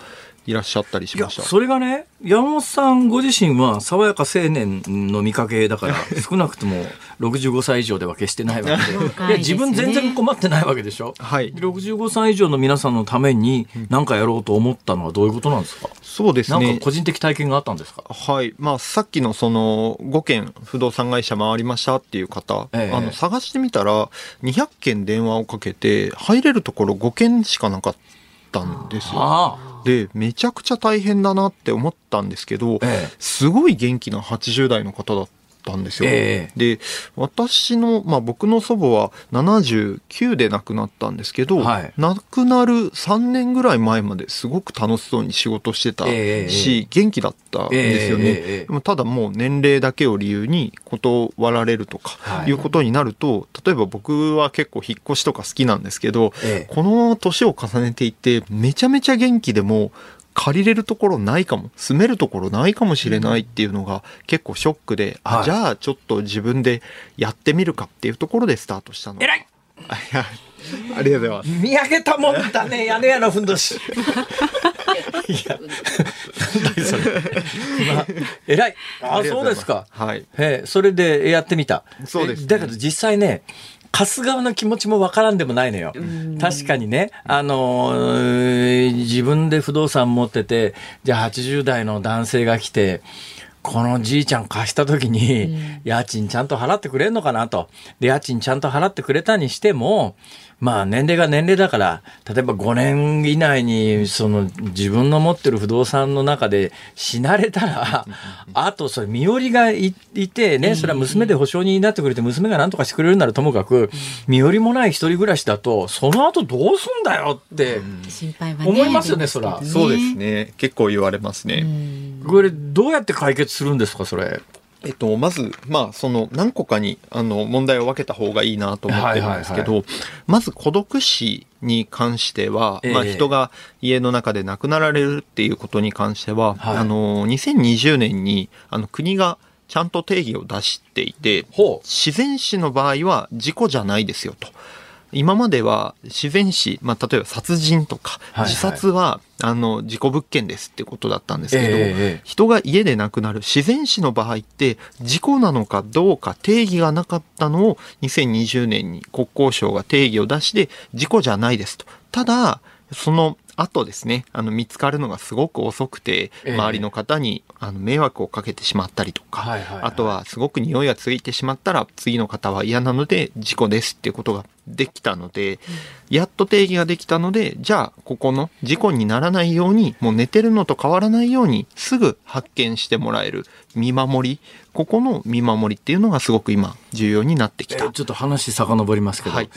[SPEAKER 3] いらっしゃったりしました。
[SPEAKER 1] それがね山本さんご自身は爽やか青年の見かけだから 少なくとも65歳以上では決してないわけで
[SPEAKER 2] 若い
[SPEAKER 1] いや自分全然困ってないわけでしょ？
[SPEAKER 3] はい。
[SPEAKER 1] 65歳以上の皆さんのために何かやろうと思ったのはどういうことなんですか、
[SPEAKER 3] そうですね
[SPEAKER 1] なんか。個人的体験があったんですか？
[SPEAKER 3] はい。まあ、さっきのその5件不動産会社回りましたっていう方、
[SPEAKER 1] ええ
[SPEAKER 3] あの、探してみたら200件電話をかけて入れるところ5件しかなかったんですよ。
[SPEAKER 1] ああ
[SPEAKER 3] で、めちゃくちゃ大変だなって思ったんですけど、
[SPEAKER 1] ええ。
[SPEAKER 3] すごい元気な80代の方だったんですよ。
[SPEAKER 1] え
[SPEAKER 3] で、私の、まあ僕の祖母は79で亡くなったんですけど、
[SPEAKER 1] はい。
[SPEAKER 3] 亡くなる3年ぐらい前まですごく楽しそうに仕事してた
[SPEAKER 1] ええ
[SPEAKER 3] し、元気だったんですよね。
[SPEAKER 1] ええええ
[SPEAKER 3] でもただもう年齢だけを理由に断られるとか、
[SPEAKER 1] はい。
[SPEAKER 3] い、うことになると、例えば僕は結構引っ越しとか好きなんですけど、
[SPEAKER 1] ええ。
[SPEAKER 3] この年を重ねていってめちゃめちゃ元気でも借りれるところないかも。住めるところないかもしれないっていうのが結構ショックで、
[SPEAKER 1] はい。
[SPEAKER 3] あじゃあちょっと自分でやってみるかっていうところでスタートしたの。
[SPEAKER 1] 偉い。
[SPEAKER 3] あいやありがとうございます。
[SPEAKER 1] 見上げたもんだね 屋根屋のふんどし。いやなんだいそれ、まあ、偉い。あそうですか。
[SPEAKER 3] はい。
[SPEAKER 1] へえそれでやってみた。
[SPEAKER 3] そうですね。
[SPEAKER 1] えだけど実際ね貸す側の気持ちもわからんでもないのよ。確かにね、あのー自分で不動産持ってて、じゃあ80代の男性が来て、このじいちゃん貸した時に、家賃ちゃんと払ってくれんのかなと。で、家賃ちゃんと払ってくれたにしても、まあ年齢が年齢だから、例えば5年以内に、その自分の持ってる不動産の中で死なれたら、あとそれ身寄りがいいてね、それは娘で保証人になってくれて、娘が何とかしてくれるならともかく、身寄りもない一人暮らしだと、その後どうすんだよって、
[SPEAKER 2] 心配はね。
[SPEAKER 1] 思いますよねそら
[SPEAKER 3] そうです。ね結構言われますね、
[SPEAKER 1] これどうやって解決するんですか、それ？
[SPEAKER 3] えっと、まず、まあ、その、何個かに、あの、問題を分けた方がいいなと思ってるんですけど、
[SPEAKER 1] はい
[SPEAKER 3] まず、孤独死に関しては、
[SPEAKER 1] ええ
[SPEAKER 3] まあ、人が家の中で亡くなられるっていうことに関しては、
[SPEAKER 1] はい
[SPEAKER 3] あの、2020年に、あの、国がちゃんと定義を出していて。自然死の場合は事故じゃないですよと。今までは自然死、まあ、例えば殺人とか
[SPEAKER 1] はいはい
[SPEAKER 3] 自殺は、あの事故物件ですってことだったんですけど、
[SPEAKER 1] え
[SPEAKER 3] 人が家で亡くなる自然死の場合って事故なのかどうか定義がなかったのを2020年に国交省が定義を出して事故じゃないですと。ただその後ですね、あの見つかるのがすごく遅くて、
[SPEAKER 1] ええ。
[SPEAKER 3] 周りの方にあの迷惑をかけてしまったりとか、
[SPEAKER 1] はいはいはい。
[SPEAKER 3] あとはすごく匂いがついてしまったら次の方は嫌なので事故ですっていうことができたので、やっと定義ができたので、じゃあここの事故にならないように、もう寝てるのと変わらないようにすぐ発見してもらえる見守り、ここの見守りっていうのがすごく今重要になってきた。
[SPEAKER 1] えーちょっと話遡りますけど、
[SPEAKER 3] はい。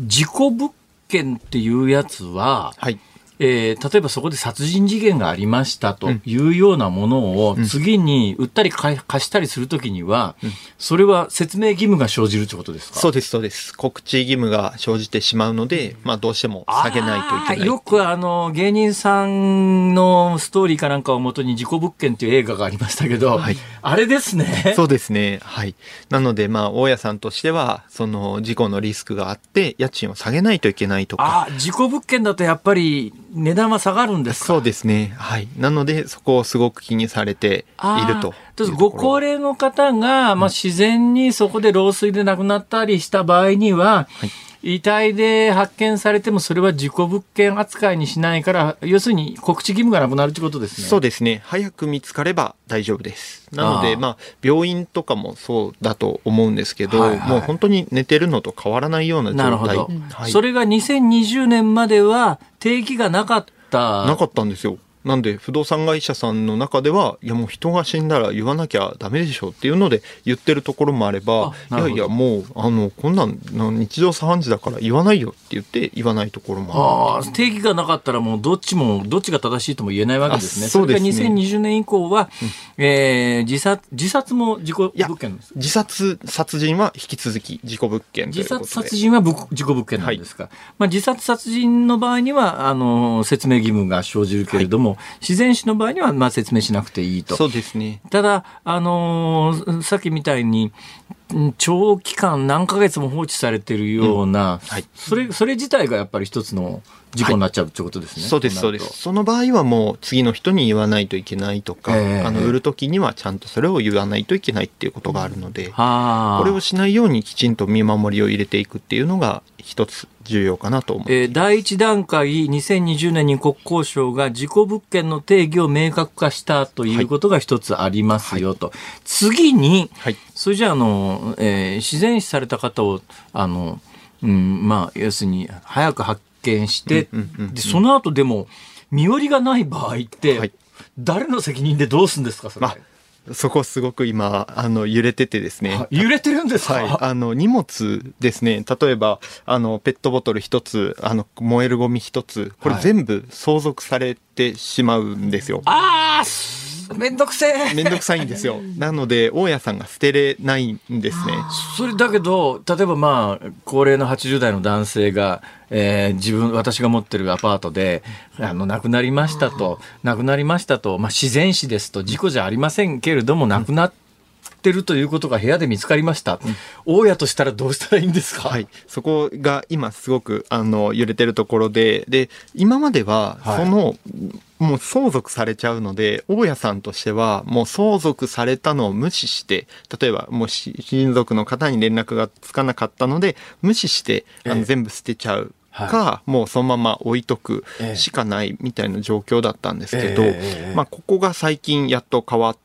[SPEAKER 1] 事故物件っていうやつは、
[SPEAKER 3] はい。
[SPEAKER 1] えー例えばそこで殺人事件がありましたというようなものを次に売ったりか貸したりするときには、それは説明義務が生じるってことですか？
[SPEAKER 3] そうです、そうです。告知義務が生じてしまうので、まあどうしても下げないといけない。
[SPEAKER 1] よくあの芸人さんのストーリーかなんかをもとに「事故物件」っていう映画がありましたけど、
[SPEAKER 3] はい
[SPEAKER 1] あれですね。
[SPEAKER 3] そうですね。はい。なので、まあ、大家さんとしては、その事故のリスクがあって、家賃を下げないといけないとか。
[SPEAKER 1] あ事故物件だとやっぱり値段は下がるんですか？
[SPEAKER 3] そうですね。はい。なので、そこをすごく気にされていると。
[SPEAKER 1] ご高齢の方が、まあ、自然にそこで老衰で亡くなったりした場合には、
[SPEAKER 3] はい
[SPEAKER 1] 遺体で発見されてもそれは事故物件扱いにしないから要するに告知義務がなくなるということですね。
[SPEAKER 3] そうですね。早く見つかれば大丈夫です。なので、まあ、病院とかもそうだと思うんですけど、
[SPEAKER 1] はいはい
[SPEAKER 3] もう本当に寝てるのと変わらないような状態。
[SPEAKER 1] なるほど、
[SPEAKER 3] はい
[SPEAKER 1] それが2020年までは定義がなかった。
[SPEAKER 3] なかったんですよ。なんで、不動産会社さんの中では、いやもう人が死んだら言わなきゃダメでしょっていうので言ってるところもあれば、いやいやもう、あの、こんなんな日常茶飯事だから言わないよって言って言わないところもあ
[SPEAKER 1] ああ定義がなかったらもうどっちもどっちが正しいとも言えないわけですね。
[SPEAKER 3] あそうですね。
[SPEAKER 1] れが2020年以降は、えー自殺自殺も事故物件。ですか
[SPEAKER 3] 自殺殺人は引き続き事故物件
[SPEAKER 1] 自。殺殺人はぶ事故物件なんですか、まあ、自殺殺人の場合にはあの説明義務が生じるけれども、自然死の場合にはまあ説明しなくていいと。
[SPEAKER 3] そうですね。
[SPEAKER 1] ただ、あのーさっきみたいに、うん長期間何ヶ月も放置されているような、
[SPEAKER 3] はい
[SPEAKER 1] それ、それ自体がやっぱり一つの事故になっちゃうってことですね。
[SPEAKER 3] そうです、そうです。その場合はもう次の人に言わないといけないとか、
[SPEAKER 1] ええ
[SPEAKER 3] あの、売るときにはちゃんとそれを言わないといけないっていうことがあるので、
[SPEAKER 1] はあ。
[SPEAKER 3] これをしないようにきちんと見守りを入れていくっていうのが一つ重要かなと思う。
[SPEAKER 1] えー第一段階、2020年に国交省が事故物件の定義を明確化したということが一つありますよと。次に、
[SPEAKER 3] はい。
[SPEAKER 1] それじゃあ、あの、えー自然死された方を、あの、うん、まあ、要するに、早く発見して、で、その後でも、身寄りがない場合って、
[SPEAKER 3] はい
[SPEAKER 1] 誰の責任でどうするんですか、それ。
[SPEAKER 3] あそこすごく今、あの、揺れててですね
[SPEAKER 1] あ。揺れてるんですか、
[SPEAKER 3] はい。あの、荷物ですね。例えば、あの、ペットボトル一つ、あの、燃えるゴミ一つ、これ
[SPEAKER 1] はい
[SPEAKER 3] 全部相続されてしまうんですよ。
[SPEAKER 1] あーめんどくせえ
[SPEAKER 3] めんどくさいんですよ。なので、大家さんが捨てれないんですね。
[SPEAKER 1] それだけど、例えばまあ、高齢の80代の男性が、えー自分、私が持ってるアパートで、あの、亡くなりましたと、亡くなりましたと、まあ、自然死ですと、事故じゃありませんけれども、亡くなってるということが部屋で見つかりました。大家としたらどうしたらいいんですか？
[SPEAKER 3] はい。そこが今すごく、あの、揺れてるところで、で、今までは、
[SPEAKER 1] はい
[SPEAKER 3] その、もう相続されちゃうので、大家さんとしては、もう相続されたのを無視して、例えば、もうし親族の方に連絡がつかなかったので、無視して、あ
[SPEAKER 1] ええ
[SPEAKER 3] の全部捨てちゃう。
[SPEAKER 1] はい
[SPEAKER 3] か、もうそのまま置いとく
[SPEAKER 1] ええ
[SPEAKER 3] しかないみたいな状況だったんですけど、
[SPEAKER 1] ええええ
[SPEAKER 3] まあ、ここが最近やっと変わって、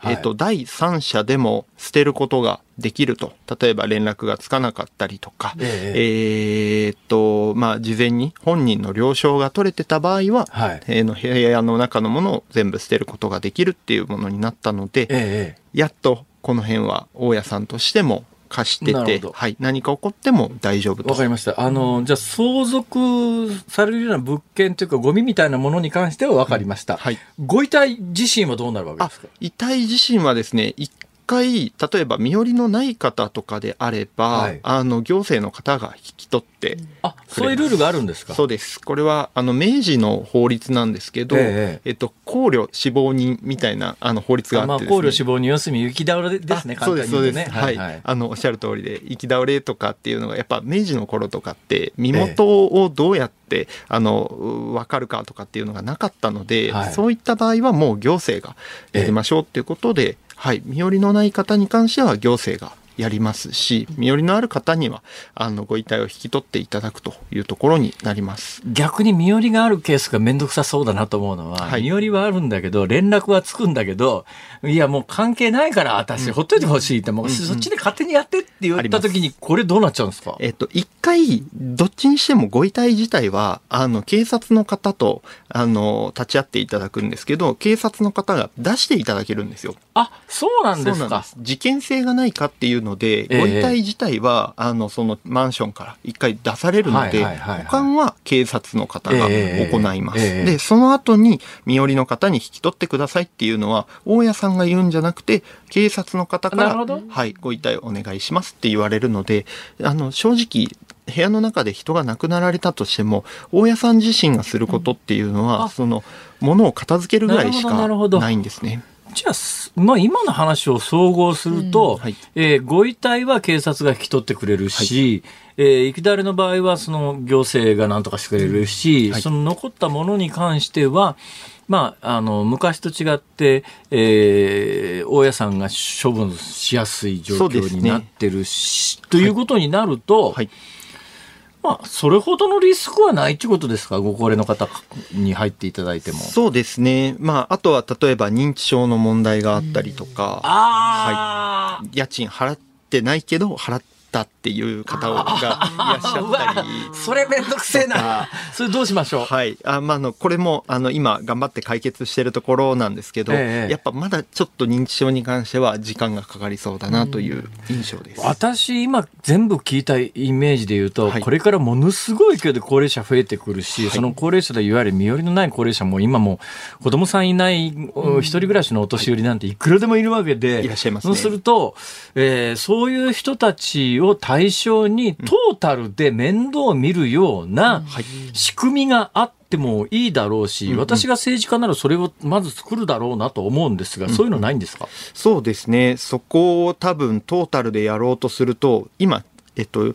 [SPEAKER 1] はい
[SPEAKER 3] えっと、第三者でも捨てることができると。例えば連絡がつかなかったりとか、
[SPEAKER 1] え
[SPEAKER 3] えーっと、まあ、事前に本人の了承が取れてた場合は、
[SPEAKER 1] はい。
[SPEAKER 3] えーの部屋の中のものを全部捨てることができるっていうものになったので、
[SPEAKER 1] ええ
[SPEAKER 3] やっとこの辺は大家さんとしても貸しててはい、何か起こっても大丈夫と
[SPEAKER 1] わか。りました。あの、じゃあ、相続されるような物件というか、ゴミみたいなものに関しては分かりました。
[SPEAKER 3] はい。
[SPEAKER 1] ご遺体自身はどうなるわけ
[SPEAKER 3] あ
[SPEAKER 1] ですか、
[SPEAKER 3] 遺体自身はですね、一回、例えば身寄りのない方とかであれば、
[SPEAKER 1] はい。
[SPEAKER 3] あの、行政の方が引き取って、
[SPEAKER 1] あ、そういうルールがあるんですか？
[SPEAKER 3] そうです。これは、あの、明治の法律なんですけど、
[SPEAKER 1] ええ
[SPEAKER 3] えっと、考慮死亡人みたいな、あの、法律があ
[SPEAKER 1] まあ、
[SPEAKER 3] ってですね。
[SPEAKER 1] 考慮死亡に要するに雪倒れですね、
[SPEAKER 3] あそうです、そうです。
[SPEAKER 1] 簡単に言うとね。
[SPEAKER 3] はい、あの、おっしゃる通りで、行き倒れとかっていうのが、やっぱ明治の頃とかって、身元をどうやって、あの、わかるかとかっていうのがなかったので、
[SPEAKER 1] はい。
[SPEAKER 3] そういった場合はもう行政がやりましょうっていうことで、はい、身寄りのない方に関しては行政がやりますし、身寄りのある方には、あの、ご遺体を引き取っていただくというところになります。
[SPEAKER 1] 逆に身寄りがあるケースがめんどくさそうだなと思うのは、
[SPEAKER 3] はい
[SPEAKER 1] 身寄りはあるんだけど、連絡はつくんだけど、いやもう関係ないから私、ほっといてほしいって、もうそっちで勝手にやってって言った時に、これどうなっちゃうんですか？
[SPEAKER 3] えっと、一回、どっちにしてもご遺体自体は、あの、警察の方と、あの、立ち会っていただくんですけど、警察の方が出していただけるんですよ。
[SPEAKER 1] あ、そうなんですか。
[SPEAKER 3] 事件性がないかっていうので、
[SPEAKER 1] ええ。
[SPEAKER 3] ご遺体自体は、あの、そのマンションから一回出されるので、保管は警察の方が
[SPEAKER 1] ええ
[SPEAKER 3] 行います。
[SPEAKER 1] ええ。
[SPEAKER 3] で、その後に身寄りの方に引き取ってくださいっていうのは、大家さんが言うんじゃなくて、警察の方から
[SPEAKER 1] なるほど、
[SPEAKER 3] はい、ご遺体お願いしますって言われるので、あの、正直、部屋の中で人が亡くなられたとしても、大家さん自身がすることっていうのは、
[SPEAKER 1] あ。
[SPEAKER 3] その、物を片付けるぐらいし
[SPEAKER 1] なるほどなるほど。
[SPEAKER 3] かないんですね。
[SPEAKER 1] じゃあ、すまあ、今の話を総合すると、
[SPEAKER 3] はい。
[SPEAKER 1] えーご遺体は警察が引き取ってくれるし、えー、生きだれの場合はその行政が何とかしてくれるし、
[SPEAKER 3] はい。
[SPEAKER 1] その残ったものに関しては、まあ、あの、昔と違って、えー、大家さんが処分しやすい状況になってるし、ということになると、
[SPEAKER 3] はい。
[SPEAKER 1] まあ、それほどのリスクはないってことですか？ご高齢の方に入っていただいても。
[SPEAKER 3] そうですね。まあ、あとは例えば認知症の問題があったりとか、
[SPEAKER 1] ああ、
[SPEAKER 3] 家賃払ってないけど払ったっていう方がいらっしゃったり。
[SPEAKER 1] それめんどくせえな。それどうしましょう。
[SPEAKER 3] はい。あ、まあ、あの、これも、あの、今、頑張って解決してるところなんですけど、
[SPEAKER 1] ええ
[SPEAKER 3] やっぱまだちょっと認知症に関しては時間がかかりそうだなという印象です。
[SPEAKER 1] 私、今全部聞いたイメージで言うと、
[SPEAKER 3] はい
[SPEAKER 1] これからものすごい勢いで高齢者増えてくるし、その高齢者でいわゆる身寄りのない高齢者も今も子供さんいない、お一人暮らしのお年寄りなんていくらでもいるわけで、
[SPEAKER 3] いらっしゃいますね
[SPEAKER 1] そうすると、えーそういう人たちを対象にトータルで面倒を見るような
[SPEAKER 3] はい。
[SPEAKER 1] 仕組みがあってもいいだろうし、私が政治家ならそれをまず作るだろうなと思うんですが、そういうのないんですか、
[SPEAKER 3] そうですね。そこを多分トータルでやろうとすると、今、えっと、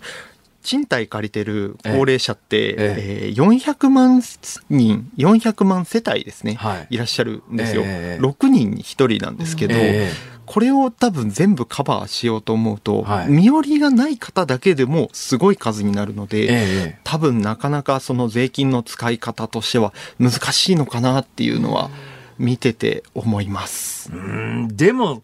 [SPEAKER 3] 賃貸借りてる高齢者って、
[SPEAKER 1] え
[SPEAKER 3] え。ー400万人、400万世帯ですね、
[SPEAKER 1] はい。
[SPEAKER 3] い、らっしゃるんですよ。
[SPEAKER 1] ええ。
[SPEAKER 3] 6人に1人なんですけど、
[SPEAKER 1] え
[SPEAKER 3] これを多分全部カバーしようと思うと、
[SPEAKER 1] はい
[SPEAKER 3] 身寄りがない方だけでもすごい数になるの
[SPEAKER 1] え
[SPEAKER 3] で、
[SPEAKER 1] え
[SPEAKER 3] 多分なかなかその税金の使い方としては難しいのかなっていうのは見てて思います。
[SPEAKER 1] うんでも、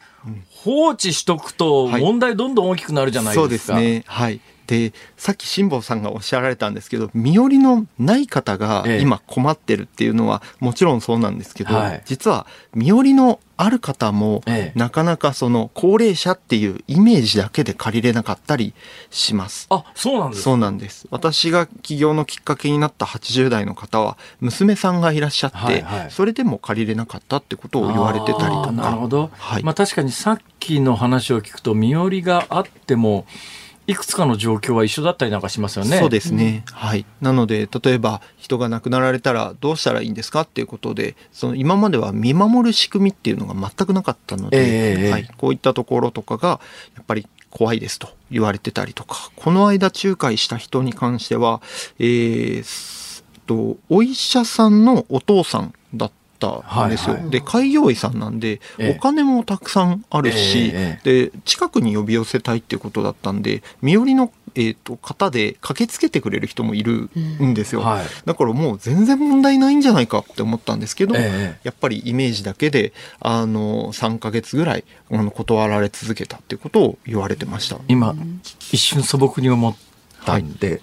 [SPEAKER 1] 放置しとくと
[SPEAKER 3] はい
[SPEAKER 1] 問題どんどん大きくなるじゃないですか。
[SPEAKER 3] そうですね。はい。で、さっき辛坊さんがおっしゃられたんですけど、身寄りのない方が
[SPEAKER 1] ええ
[SPEAKER 3] 今困ってるっていうのはもちろんそうなんですけど、
[SPEAKER 1] はい
[SPEAKER 3] 実は身寄りのある方も、
[SPEAKER 1] ええ
[SPEAKER 3] なかなかその高齢者っていうイメージだけで借りれなかったりします。
[SPEAKER 1] あ、そうなんです
[SPEAKER 3] そうなんです。私が起業のきっかけになった80代の方は、娘さんがいらっしゃって、
[SPEAKER 1] はいはい
[SPEAKER 3] それでも借りれなかったってことを言われてたりとか。
[SPEAKER 1] なるほど。
[SPEAKER 3] はい
[SPEAKER 1] まあ確かにさっきの話を聞くと、身寄りがあっても、いくつかの状況は一緒だったりなんかしますよね。
[SPEAKER 3] そうですね。はい。なので、例えば人が亡くなられたらどうしたらいいんですかっていうことで、その今までは見守る仕組みっていうのが全くなかったので、
[SPEAKER 1] ええ
[SPEAKER 3] はい。こういったところとかが、やっぱり怖いですと言われてたりとか、この間仲介した人に関しては、えーすと、お医者さんのお父さんだったんですよ。
[SPEAKER 1] はいはい。
[SPEAKER 3] で、開業医さんなんで、
[SPEAKER 1] ええ。
[SPEAKER 3] お金もたくさんあるし、
[SPEAKER 1] ええ
[SPEAKER 3] で近くに呼び寄せたいっていうことだったんで身寄りの、えー、と方で駆けつけてくれる人もいるんですよ、
[SPEAKER 1] はい。
[SPEAKER 3] だからもう全然問題ないんじゃないかって思ったんですけど、
[SPEAKER 1] ええ
[SPEAKER 3] やっぱりイメージだけであの3ヶ月ぐらいあの断られ続けたっていうことを言われてました。
[SPEAKER 1] 今、一瞬素朴に思ったんで、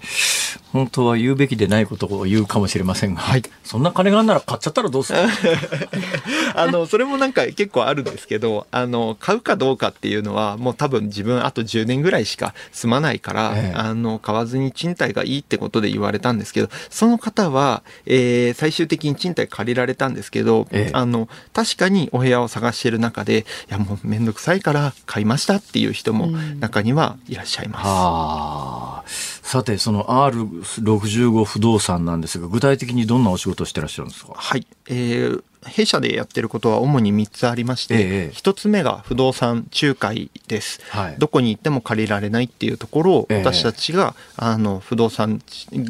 [SPEAKER 1] 本当は言うべきでないことを言うかもしれませんが、
[SPEAKER 3] はい。
[SPEAKER 1] そんな金があんなら買っちゃったらどうする？
[SPEAKER 3] あのそれもなんか結構あるんですけどあの買うかどうかっていうのはもう多分自分あと10年ぐらいしか住まないから、
[SPEAKER 1] ええ。
[SPEAKER 3] あの買わずに賃貸がいいってことで言われたんですけどその方は、えー最終的に賃貸借りられたんですけど、
[SPEAKER 1] ええ。
[SPEAKER 3] あの確かにお部屋を探してる中でいやもうめんどくさいから買いましたっていう人も中にはいらっしゃいます。
[SPEAKER 1] はあ。さて、その R65 不動産なんですが、具体的にどんなお仕事をしてらっしゃるんですか？
[SPEAKER 3] はい。えー弊社でやってることは主に3つありまして、
[SPEAKER 1] ええ
[SPEAKER 3] 1つ目が不動産仲介です。
[SPEAKER 1] はい。
[SPEAKER 3] どこに行っても借りられないっていうところを、
[SPEAKER 1] ええ
[SPEAKER 3] 私たちがあの不動産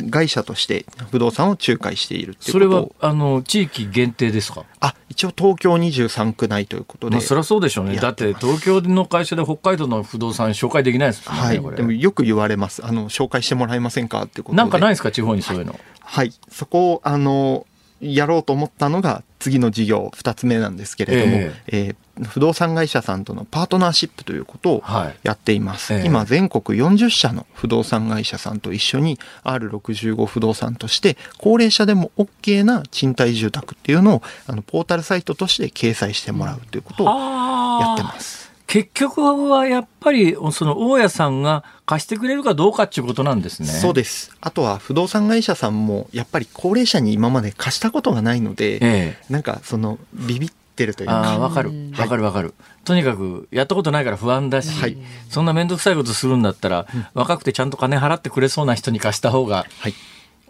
[SPEAKER 3] 会社として不動産を仲介しているっていう
[SPEAKER 1] それはあの地域限定ですか？
[SPEAKER 3] あ一応東京23区内ということで、
[SPEAKER 1] まあ、そりゃそうでしょうね。だって東京の会社で北海道の不動産紹介できないですもんね、
[SPEAKER 3] はい、でもよく言われます。あの紹介してもらえませんかってことで。
[SPEAKER 1] なんかないですか？地方にそういうの。
[SPEAKER 3] はい、そこをあのやろうと思ったのが次の事業2つ目なんですけれども、
[SPEAKER 1] え
[SPEAKER 3] え。ー不動産会社さんとのパートナーシップということを
[SPEAKER 1] はい。
[SPEAKER 3] やっています、
[SPEAKER 1] ええ。
[SPEAKER 3] 今全国40社の不動産会社さんと一緒に R65 不動産として高齢者でも OK な賃貸住宅っていうのをあのポータルサイトとして掲載してもらうということをやってます。
[SPEAKER 1] 結局はやっぱりその大家さんが貸してくれるかどうかっていうことなんですね。
[SPEAKER 3] そうです。あとは不動産会社さんもやっぱり高齢者に今まで貸したことがないので、
[SPEAKER 1] ええ。
[SPEAKER 3] なんかそのビビってるというか、
[SPEAKER 1] ああわかる
[SPEAKER 2] うん
[SPEAKER 1] わかるわかる。とにかくやったことないから不安だし、
[SPEAKER 3] はい
[SPEAKER 1] そんな面倒くさいことするんだったら、若くてちゃんと金払ってくれそうな人に貸した方が
[SPEAKER 3] はい。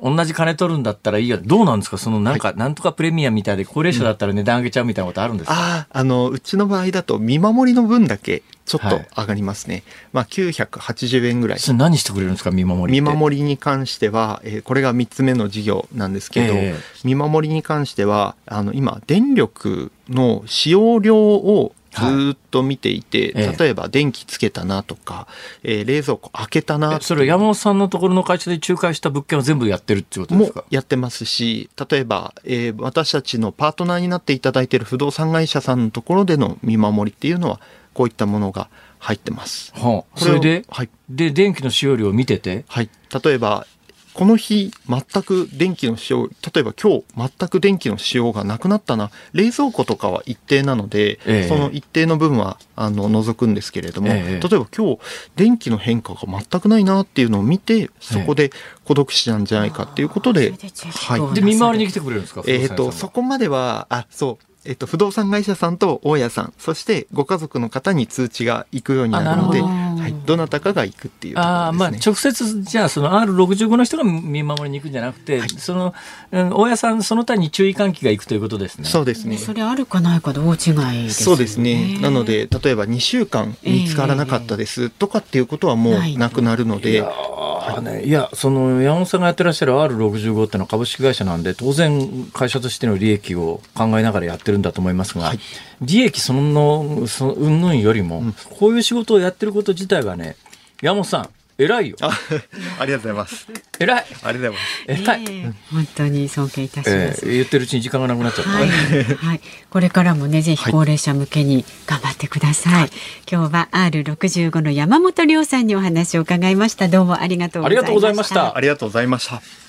[SPEAKER 1] 同じ金取るんだったらいいよ。どうなんですか？そのなんか、なんとかプレミアムみたいで高齢者だったら値段上げちゃうみたいなことあるんですか、
[SPEAKER 3] ああ、あの、うちの場合だと見守りの分だけちょっ
[SPEAKER 1] はい
[SPEAKER 3] と上がりますね。まあ980円ぐらい。
[SPEAKER 1] それ何してくれるんですか？見守りって。
[SPEAKER 3] 見守りに関しては、えーこれが3つ目の事業なんですけど、
[SPEAKER 1] ええ
[SPEAKER 3] 見守りに関しては、あの、今、電力の使用量をずーっと見ていて、
[SPEAKER 1] ええ
[SPEAKER 3] 例えば電気つけたなとか、えー冷蔵庫開けたな
[SPEAKER 1] えそれ山本さんのところの会社で仲介した物件を全部やってるってことです
[SPEAKER 3] も
[SPEAKER 1] か
[SPEAKER 3] やってますし、例えば、えー私たちのパートナーになっていただいている不動産会社さんのところでの見守りっていうのは、こういったものが入ってます。
[SPEAKER 1] はあ、それで、
[SPEAKER 3] はい。
[SPEAKER 1] で、電気の使用量を見てて、
[SPEAKER 3] はい。例えば、この日、全く電気の使用、例えば今日、全く電気の使用がなくなったな。冷蔵庫とかは一定なので、
[SPEAKER 1] ええ
[SPEAKER 3] その一定の分は、あの、除くんですけれども、
[SPEAKER 1] ええ
[SPEAKER 3] 例えば今日、電気の変化が全くないなっていうのを見て、そこで孤独死なんじゃないかっていうことで、はい。
[SPEAKER 1] で、見回りに来てくれるんですか？
[SPEAKER 3] えっ、と、そこまでは、あ、そう。えっ、と、不動産会社さんと大家さん、そしてご家族の方に通知が行くようになるので、はい。どなたかが行くっていうところです、ね。
[SPEAKER 1] ああ、まあ、直接、じゃあ、その R65 の人が見守りに行くんじゃなくて、その、うん大家さん、その他に注意喚起が行くということですね。
[SPEAKER 3] そうですね。
[SPEAKER 2] それあるかないかで大違いですよね。
[SPEAKER 3] そうですね。なので、例えば2週間見つからなかったですとかっていうことはもうなくなるので、
[SPEAKER 1] あーね、いや、その山本さんがやってらっしゃる R65 ってのは株式会社なんで、当然会社としての利益を考えながらやってるんだと思いますが、
[SPEAKER 3] はい
[SPEAKER 1] 利益その、その、うんぬんよりも、こういう仕事をやってること自体がね、山本さん、偉いよ。
[SPEAKER 3] あ ありがとうございます。
[SPEAKER 1] 偉い。
[SPEAKER 3] ありがとうございます。
[SPEAKER 1] 偉い。
[SPEAKER 2] ええ本当に尊敬いたします。
[SPEAKER 1] えー言ってるうちに時間がなくなっちゃった。
[SPEAKER 2] はい、はい、これからもね、ぜひ高齢者向けに頑張ってください。今日は R65 の山本亮さんにお話を伺いました。どうもありがとうございました。
[SPEAKER 1] ありがとうございました
[SPEAKER 3] ありがとうございました。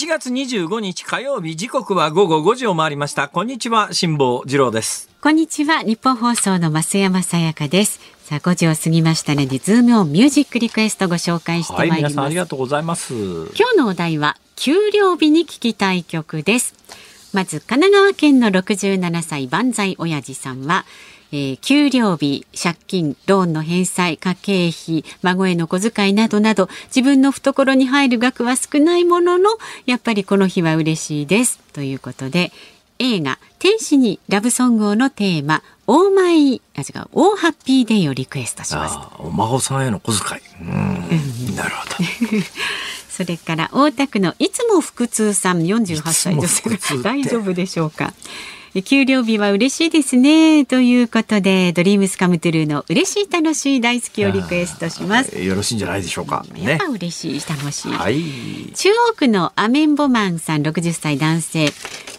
[SPEAKER 1] 7月25日火曜日時刻は午後5時を回りました。こんにちは辛坊治郎です。
[SPEAKER 2] こんにちは日本放送の増山さやかです。さあ5時を過ぎましたのでズームオンミュージックリクエストご紹介してま
[SPEAKER 1] はいい
[SPEAKER 2] ります。
[SPEAKER 1] 皆さんありがとうございます。
[SPEAKER 2] 今日のお題は給料日に聞きたい曲です。まず神奈川県の67歳万歳親父さんはえー給料日、借金、ローンの返済、家計費、孫への小遣いなどなど、自分の懐に入る額は少ないものの、やっぱりこの日は嬉しいです。ということで、映画、天使にラブソングをのテーマ、オーマイ、あ、違う、オーハッピーデイをリクエストします。
[SPEAKER 1] お孫さんへの小遣い。うん。なるほど。
[SPEAKER 2] それから大田区のいつも腹痛さん48歳女性大丈夫でしょうか？え給料日は嬉しいですねということでドリームスカムトゥルーの嬉しい楽しい大好きをリクエストします、
[SPEAKER 1] よろしいんじゃないでしょうか。ね
[SPEAKER 2] やっぱ。嬉しい楽しい、
[SPEAKER 1] はい。
[SPEAKER 2] 中央区のアメンボマンさん60歳男性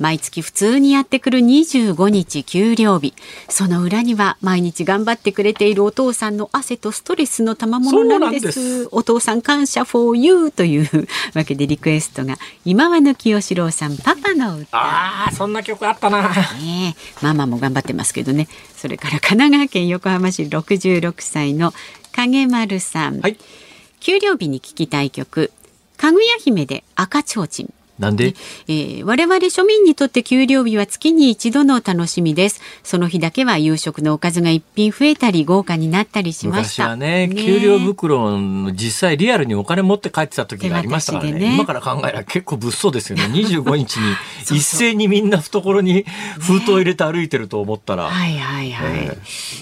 [SPEAKER 2] 毎月普通にやってくる25日給料日その裏には毎日頑張ってくれているお父さんの汗とストレスの賜物なんですお父さん感謝 for you というわけでリクエストが今和の清志郎さんパパの歌
[SPEAKER 1] ああ、そんな曲あったな。
[SPEAKER 2] ね。えママも頑張ってますけどね。それから神奈川県横浜市66歳の影丸さん、
[SPEAKER 1] はい。
[SPEAKER 2] 給料日に聴きたい曲「かぐや姫」で赤ちょうちん
[SPEAKER 1] なんで？
[SPEAKER 2] えー我々庶民にとって給料日は月に一度の楽しみです。その日だけは夕食のおかずが一品増えたり豪華になったりしました。
[SPEAKER 1] 昔はね、給料袋の実際リアルにお金持って帰ってた時がありましたからね。
[SPEAKER 2] ね
[SPEAKER 1] 今から考えれば結構物騒ですよね。25日に一斉にみんな懐に封筒入れて歩いてると思ったら。
[SPEAKER 2] はいはいはい。
[SPEAKER 1] え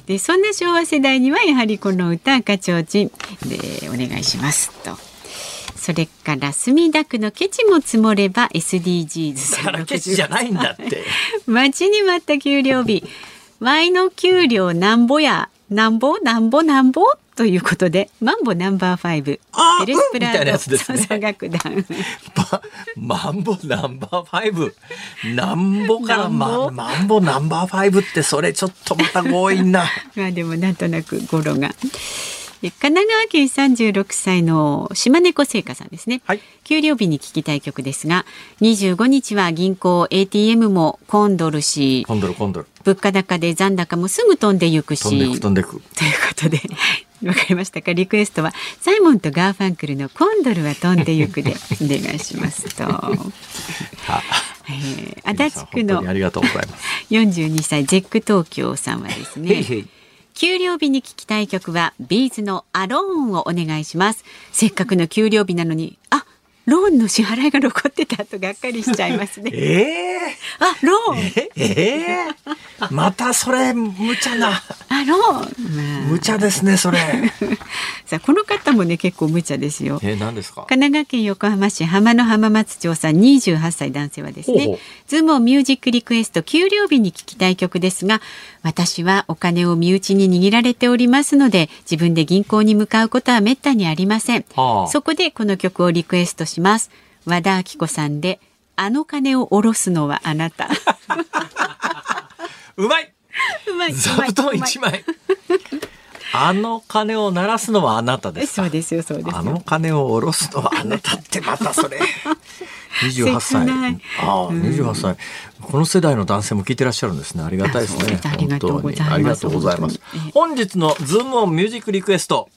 [SPEAKER 2] でそんな昭和世代にはやはりこの歌赤ちょうちんでお願いしますと。それから墨田区のケチも積もれば SDGs
[SPEAKER 1] だ
[SPEAKER 2] さん
[SPEAKER 1] ケチじゃないんだって。
[SPEAKER 2] 待ちに待った給料日。ワイの給料なんぼや、なんぼ？なんぼ？なんぼ？ということで、マンボナンバーファイブ。ペレスプラ
[SPEAKER 1] うんみたいな
[SPEAKER 2] ード
[SPEAKER 1] やつですね
[SPEAKER 2] 楽団。
[SPEAKER 1] ば マンボナンバーファイブ。なんぼからマンボナンバーファイブってそれちょっとまた強引な。
[SPEAKER 2] まあでもなんとなく語呂が。で神奈川県36歳の島猫製菓さんですね。
[SPEAKER 1] はい
[SPEAKER 2] 給料日に聞きたい曲ですが、25日は銀行 ATM も混んどるし、
[SPEAKER 1] コンドルコンドル。
[SPEAKER 2] 物価高で残高もすぐ飛んでゆくし。
[SPEAKER 1] 飛んでく飛んでく。
[SPEAKER 2] ということで、わかりましたか？リクエストは、サイモンとガーファンクルのコンドルは飛んでゆくでお願いしますと。
[SPEAKER 1] あ
[SPEAKER 2] えー足立区の
[SPEAKER 1] 本当にありがとうございます。
[SPEAKER 2] 42歳ゼック東京さんはですね、給料日に聞きたい曲はビーズのアローンをお願いします。せっかくの給料日なのに、あ、ローンの支払いが残ってたとがっかりしちゃいますね。
[SPEAKER 1] ええ
[SPEAKER 2] あ、ローン。
[SPEAKER 1] えええまたそれ無茶な。
[SPEAKER 2] あ、ローン、まあ
[SPEAKER 1] 無茶ですねそれ。
[SPEAKER 2] さあ、この方もね、結構無茶ですよ。
[SPEAKER 1] え何ですか？
[SPEAKER 2] 神奈川県横浜市浜の浜松町さん28歳男性はですね
[SPEAKER 1] ほうほう。
[SPEAKER 2] ズームオンミュージックリクエスト給料日に聞きたい曲ですが私はお金を身内に握られておりますので自分で銀行に向かうことはめったにありません、
[SPEAKER 1] はあ。
[SPEAKER 2] そこでこの曲をリクエストします和田アキ子さんであの金を下ろすのはあなた
[SPEAKER 1] うまい。
[SPEAKER 2] うまい
[SPEAKER 1] 座布団一枚。あの鐘を鳴らすのはあなたですか？
[SPEAKER 2] そうですよそうですよ
[SPEAKER 1] あの金を下ろすのはあなたってまたそれ。28歳。ああ、28歳。この世代の男性も聞いてらっしゃるんですね。ありがたいですね
[SPEAKER 2] ありがとうございます
[SPEAKER 1] ありがとうございます。
[SPEAKER 2] 本
[SPEAKER 1] 日のズームオンミュージックリクエスト。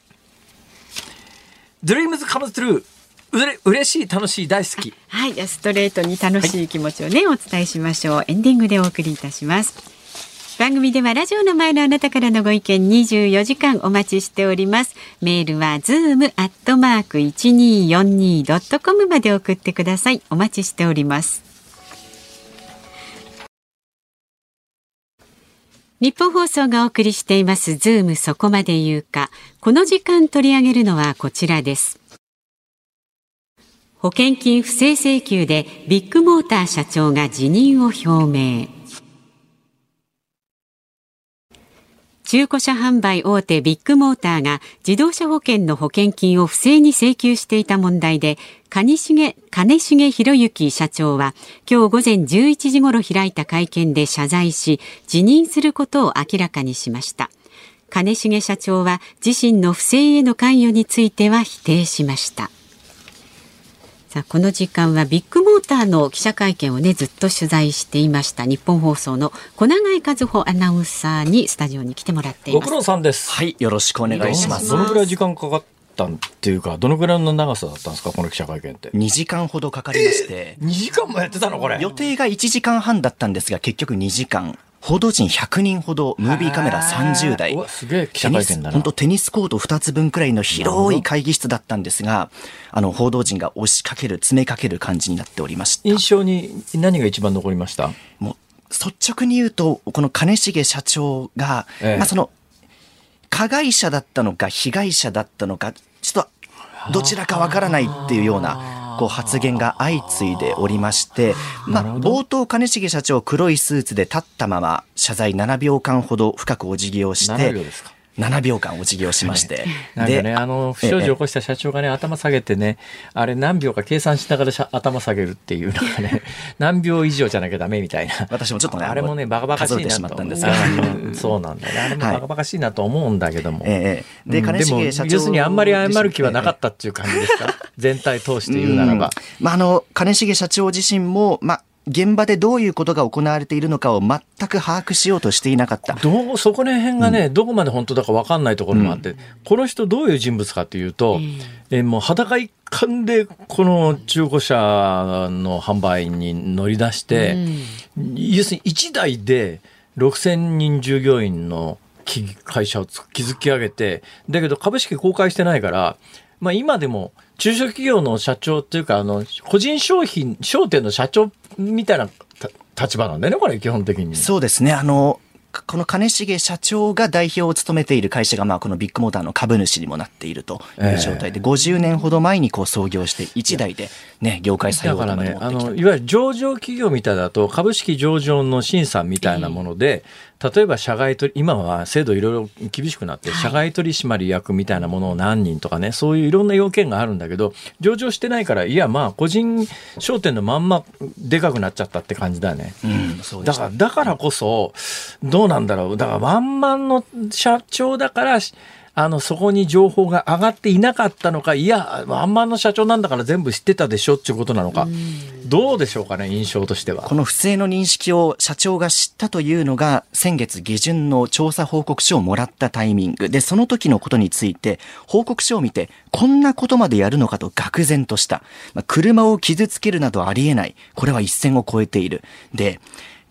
[SPEAKER 1] Dreams Come True。うれ嬉しい楽しい大好き。
[SPEAKER 2] はい、ストレートに楽しい気持ちをね、お伝えしましょう。エンディングでお送りいたします。番組ではラジオの前のあなたからのご意見24時間お待ちしております。メールはズームアットマーク 1242.com まで送ってください。お待ちしております。ニッポン放送がお送りしていますズームそこまで言うか。この時間取り上げるのはこちらです。保険金不正請求でビッグモーター社長が辞任を表明。中古車販売大手ビッグモーターが自動車保険の保険金を不正に請求していた問題で、兼重、兼重宏行社長は今日午前11時頃開いた会見で謝罪し、辞任することを明らかにしました。金重社長は自身の不正への関与については否定しました。さあこの時間はビッグモーターの記者会見をねずっと取材していました日本放送の小永井和穂アナウンサーにスタジオに来てもらっています
[SPEAKER 1] ご苦労さんです。
[SPEAKER 4] はい、よろしくお願いします。
[SPEAKER 1] どのぐらい時間かかったっていうか、どのぐらいの長さだったんですか、この記者会見って。
[SPEAKER 4] 2時間ほどかかりまして、
[SPEAKER 1] 2時間もやってたのこれ。
[SPEAKER 4] 予定が1時間半だったんですが、結局2時間報道陣100人ほど、ムービーカメラ30台。本当テニスコート2つ分くらいの広い会議室だったんですが、あの、報道陣が押しかける、詰めかける感じになっておりました。
[SPEAKER 1] 印象に何が一番残りました？
[SPEAKER 4] もう、率直に言うと、この金重社長が、
[SPEAKER 1] ええ。
[SPEAKER 4] まあその、加害者だったのか、被害者だったのか、ちょっと、どちらかわからないっていうような、こう発言が相次いでおりまして、まあ、冒頭金重社長黒いスーツで立ったまま謝罪7秒間ほど深くお辞儀をして、
[SPEAKER 1] 7秒ですか
[SPEAKER 4] 7秒間お辞儀をしまして、
[SPEAKER 1] なんかね、あの、不祥事を起こした社長がね、頭下げてね、あれ何秒か計算しながらしゃ頭下げるっていう、なんかね、何秒以上じゃなきゃダメみたいな。
[SPEAKER 4] 私もちょっとね
[SPEAKER 1] あれもね、バカバカしいなと
[SPEAKER 4] たんですが
[SPEAKER 1] うん そうなんだよね。あれもバカバカしいなと思うんだけども。
[SPEAKER 4] ええええ。で
[SPEAKER 1] うん
[SPEAKER 4] 金重社長
[SPEAKER 1] も要するにあんまり謝る気はなかったっていう感じですか？全体通して言うならば。
[SPEAKER 4] うん。まあ、あの、金重社長自身も、まあ、現場でどういうことが行われているのかを全く把握しようとしていなかった。
[SPEAKER 1] どうそこら辺がね、どこまで本当だか分かんないところもあって、この人どういう人物かというと、えもう裸一貫でこの中古車の販売に乗り出して、要するに1台で6,000人従業員のき会社をつ築き上げてだけど株式公開してないから、まあ、今でも中小企業の社長っていうかあの個人商品商店の社長みたいな立場なんだよねこれ基本的に。
[SPEAKER 4] そうですね。あの、この金重社長が代表を務めている会社が、まあ、このビッグモーターの株主にもなっているという状態で、50年ほど前にこう創業して、1台でね、業界最
[SPEAKER 1] だ
[SPEAKER 4] 後まで
[SPEAKER 1] からね、あ
[SPEAKER 4] 持ってきた。
[SPEAKER 1] の、いわゆる上場企業みたいだと、株式上場の審査みたいなもので、例えば社外取り、今は制度いろいろ厳しくなって、社外取締役みたいなものを何人とかね、そういういろんな要件があるんだけど、上場してないから、いや、まあ、個人商店のまんまでかくなっちゃったって感じだよね。
[SPEAKER 4] うん、そう
[SPEAKER 1] だから、だからこそ、どうなんだろう。だから、ワンマンの社長だから、あの、そこに情報が上がっていなかったのか、いや、ワンマンの社長なんだから全部知ってたでしょっていうことなのか。どうでしょうかね、印象としては
[SPEAKER 4] こ。の不正の認識を社長が知ったというのが先月下旬の調査報告書をもらったタイミングでその時のことについて報告書を見てこんなことまでやるのかと愕然とした、まあ車を傷つけるなどありえないこれは一線を越えているで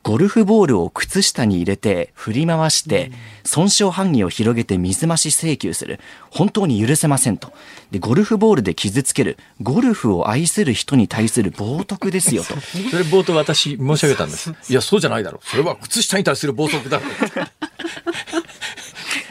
[SPEAKER 4] ゴルフボールを靴下に入れて振り回して損傷範囲を広げて水増し請求する本当に許せませんとでゴルフボールで傷つけるゴルフを愛する人に対する冒涜ですよと
[SPEAKER 1] それ冒頭私申し上げたんです。いや、そうじゃないだろう。それは靴下に対する冒涜だろう。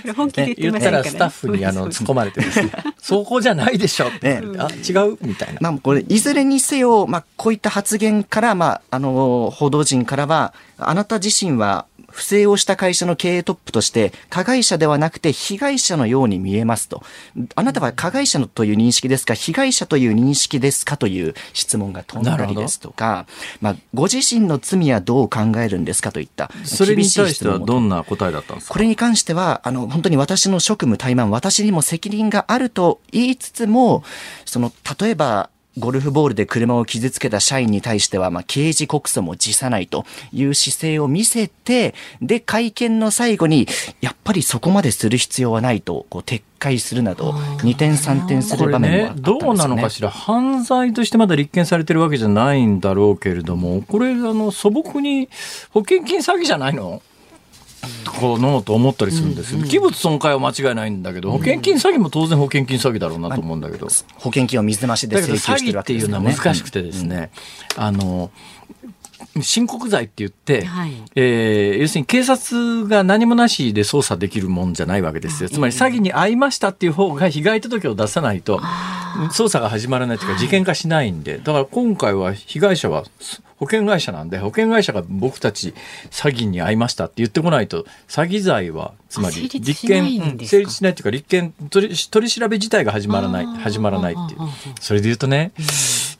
[SPEAKER 2] 本気で
[SPEAKER 1] 言ったらスタッフに あの突っ込まれてですね、そこじゃないでしょって、
[SPEAKER 4] ね。
[SPEAKER 1] あ違うみたいな。
[SPEAKER 4] まあ、これ、いずれにせよ、まあ、こういった発言から、まあ、あの、報道陣からは、あなた自身は、不正をした会社の経営トップとして、加害者ではなくて被害者のように見えますと。あなたは加害者のという認識ですか、被害者という認識ですか？という質問が飛んだりですとか、まあ、ご自身の罪はどう考えるんですか？といった、
[SPEAKER 1] それに対してはどんな答えだったんですか？
[SPEAKER 4] これに関しては、あの、本当に私の職務怠慢、私にも責任があると言いつつも、その、例えば、ゴルフボールで車を傷つけた社員に対しては、まあ、刑事告訴も辞さないという姿勢を見せて、で、会見の最後に、やっぱりそこまでする必要はないと、こう、撤回するなど、二転三転する場面もあ
[SPEAKER 1] ね
[SPEAKER 4] ったんですよね。
[SPEAKER 1] どうなのかしら。犯罪としてまだ立件されてるわけじゃないんだろうけれどもこれあの素朴に保険金詐欺じゃないの？このと思ったりするんですよ、器物損壊は間違いないんだけど保険金詐欺も当然保険金詐欺だろうなと思うんだけど、
[SPEAKER 4] 保険金を水増しで請求してるわ
[SPEAKER 1] 欺っていうの。は難しくてですね、あの申告罪って言って、
[SPEAKER 2] はい。
[SPEAKER 1] えー要するに警察が何もなしで捜査できるもんじゃないわけですよ。つまり詐欺に遭いましたっていう方が被害届を出さないと捜査が始まらないというか事件化しないんで、だから今回は被害者は保険会社なんで保険会社が僕たち詐欺に遭いましたって言ってこないと詐欺罪はつまり
[SPEAKER 2] 成立
[SPEAKER 1] 件成立しないというか立件取り取り調べ自体が始まらない始まらないっていう。それで言うとねち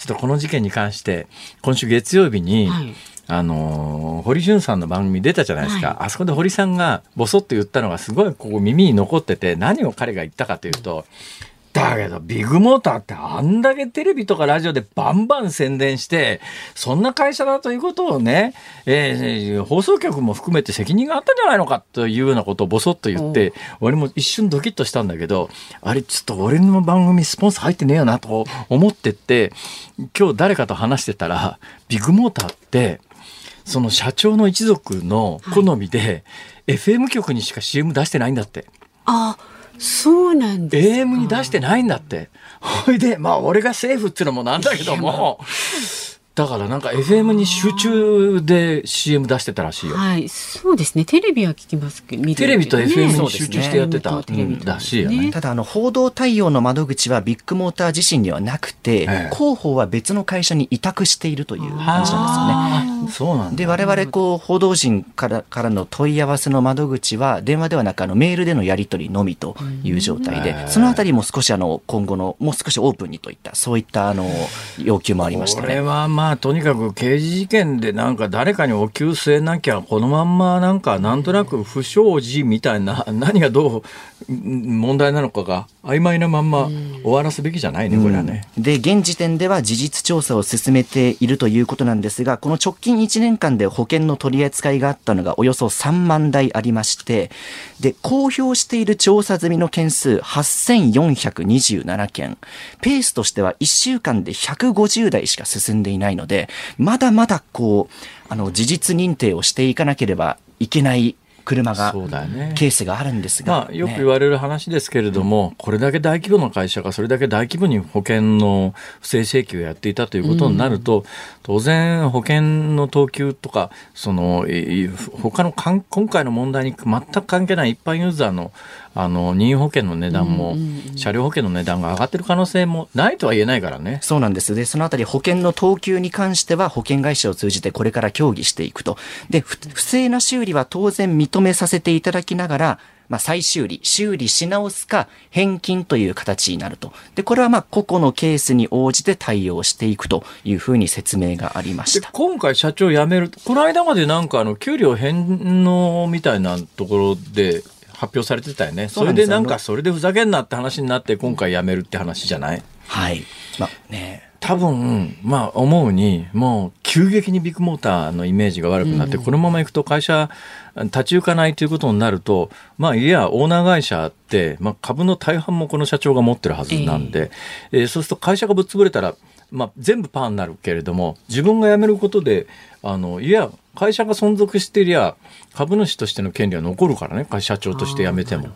[SPEAKER 1] ょっとこの事件に関して今週月曜日に、
[SPEAKER 2] はい。
[SPEAKER 1] あのー堀潤さんの番組出たじゃないですか、
[SPEAKER 2] はい。
[SPEAKER 1] あそこで堀さんがボソッと言ったのがすごいここ耳に残ってて何を彼が言ったかというとだけどビッグモーターってあんだけテレビとかラジオでバンバン宣伝してそんな会社だということをね、えー放送局も含めて責任があったんじゃないのかというようなことをボソッと言って俺も一瞬ドキッとしたんだけどあれちょっと俺の番組スポンサー入ってねえよなと思ってって今日誰かと話してたらビッグモーターってその社長の一族の好みで、FM 局にしか CM 出してないんだって。
[SPEAKER 2] あ、そうなんですか。
[SPEAKER 1] AM に出してないんだって。ほいで、まあ俺が政府っていうのもなんだけども、だからなんか FM に集中で CM 出してたらしいよ。
[SPEAKER 2] はい、そうですね。テレビは聞きますけど、見る
[SPEAKER 1] テレビと FM に集中してやってた、
[SPEAKER 2] ね
[SPEAKER 1] うんらしいよね。
[SPEAKER 4] ただあの報道対応の窓口はビッグモーター自身にはなくて、
[SPEAKER 1] ええ
[SPEAKER 4] 広報は別の会社に委託しているという話なんですよね。
[SPEAKER 1] そうなんだ。
[SPEAKER 4] で我々こう報道陣からからの問い合わせの窓口は電話ではなくあのメールでのやり取りのみという状態で、そのあたりも少しあの今後のもう少しオープンにといったそういったあの要求もありました
[SPEAKER 1] これ
[SPEAKER 4] ね。
[SPEAKER 1] はまあとにかく刑事事件でなんか誰かにお給据えなきゃこのまんまなんかなんとなく不祥事みたいな 何がどううん問題なのかが曖昧なまんま終わらすべきじゃないねこれはね。
[SPEAKER 4] で現時点では事実調査を進めているということなんですがこの直近1年間で保険の取り扱いがあったのがおよそ3万台ありましてで公表している調査済みの件数8427件。ペースとしては1週間で150台しか進んでいないのでまだまだこうあの事実認定をしていかなければいけない車が
[SPEAKER 1] ね。
[SPEAKER 4] ケースがあるんですが、
[SPEAKER 1] まあ、よく
[SPEAKER 4] ね。
[SPEAKER 1] 言われる話ですけれども、これだけ大規模な会社がそれだけ大規模に保険の不正請求をやっていたということになると、当然保険の等級とかそのい他の今回の問題に全く関係ない一般ユーザーのあの任意保険の値段も、車両保険の値段が上がってる可能性もないとは言えないからね。
[SPEAKER 4] そうなんです。で、そのあたり保険の等級に関しては保険会社を通じてこれから協議していくと。で、ふ不正な修理は当然認めさせていただきながら、まあ、再修理、修理し直すか返金という形になると。で、これはまあ個々のケースに応じて対応していくというふうに説明がありました。
[SPEAKER 1] で今回社長辞めるこの間までなんかあの給料返納みたいなところで発表されてたよね。それ
[SPEAKER 4] で
[SPEAKER 1] なんかそれでふざけんなって話になって今回辞めるって話じゃない？
[SPEAKER 4] はい。まあね。
[SPEAKER 1] 多分まあ思うにもう急激にビッグモーターのイメージが悪くなって、このままいくと会社立ち行かないということになるとまあいやオーナー会社って、まあ、株の大半もこの社長が持ってるはずなんで、えーそうすると会社がぶっ潰れたら、まあ、全部パーになるけれども自分が辞めることであのいや会社が存続してりゃ株主としての権利は残るからね会社長として辞めても。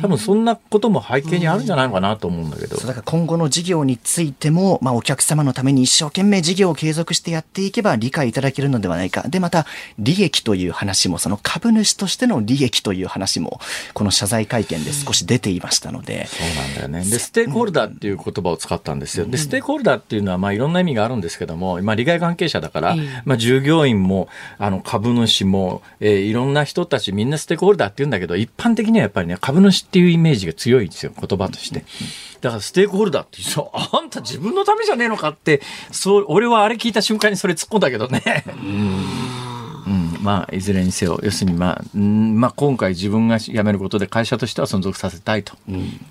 [SPEAKER 1] 多分そんなことも背景にあるんじゃないのかなと思うんだけど。
[SPEAKER 4] そうだから今後の事業についても、まあ、お客様のために一生懸命事業を継続してやっていけば理解いただけるのではないか。で、また、利益という話も、その株主としての利益という話も、この謝罪会見で少し出ていましたので、
[SPEAKER 1] そうなんだよね。で、ステークホルダーっていう言葉を使ったんですよ。で、ステークホルダーっていうのは、まあ、いろんな意味があるんですけども、まあ、利害関係者だから、まあ、従業員も、あの、株主も、えーいろんな人たち、みんなステークホルダーって言うんだけど、一般的にはやっぱりね、株主っていうイメージが強いんですよ、言葉として。だから、ステークホルダーって言うと、あんた自分のためじゃねえのかって、そう、俺はあれ聞いた瞬間にそれ突っ込んだけどね。うん、まあいずれにせよ要するにまあ、うんまあ、今回自分が辞めることで会社としては存続させたいと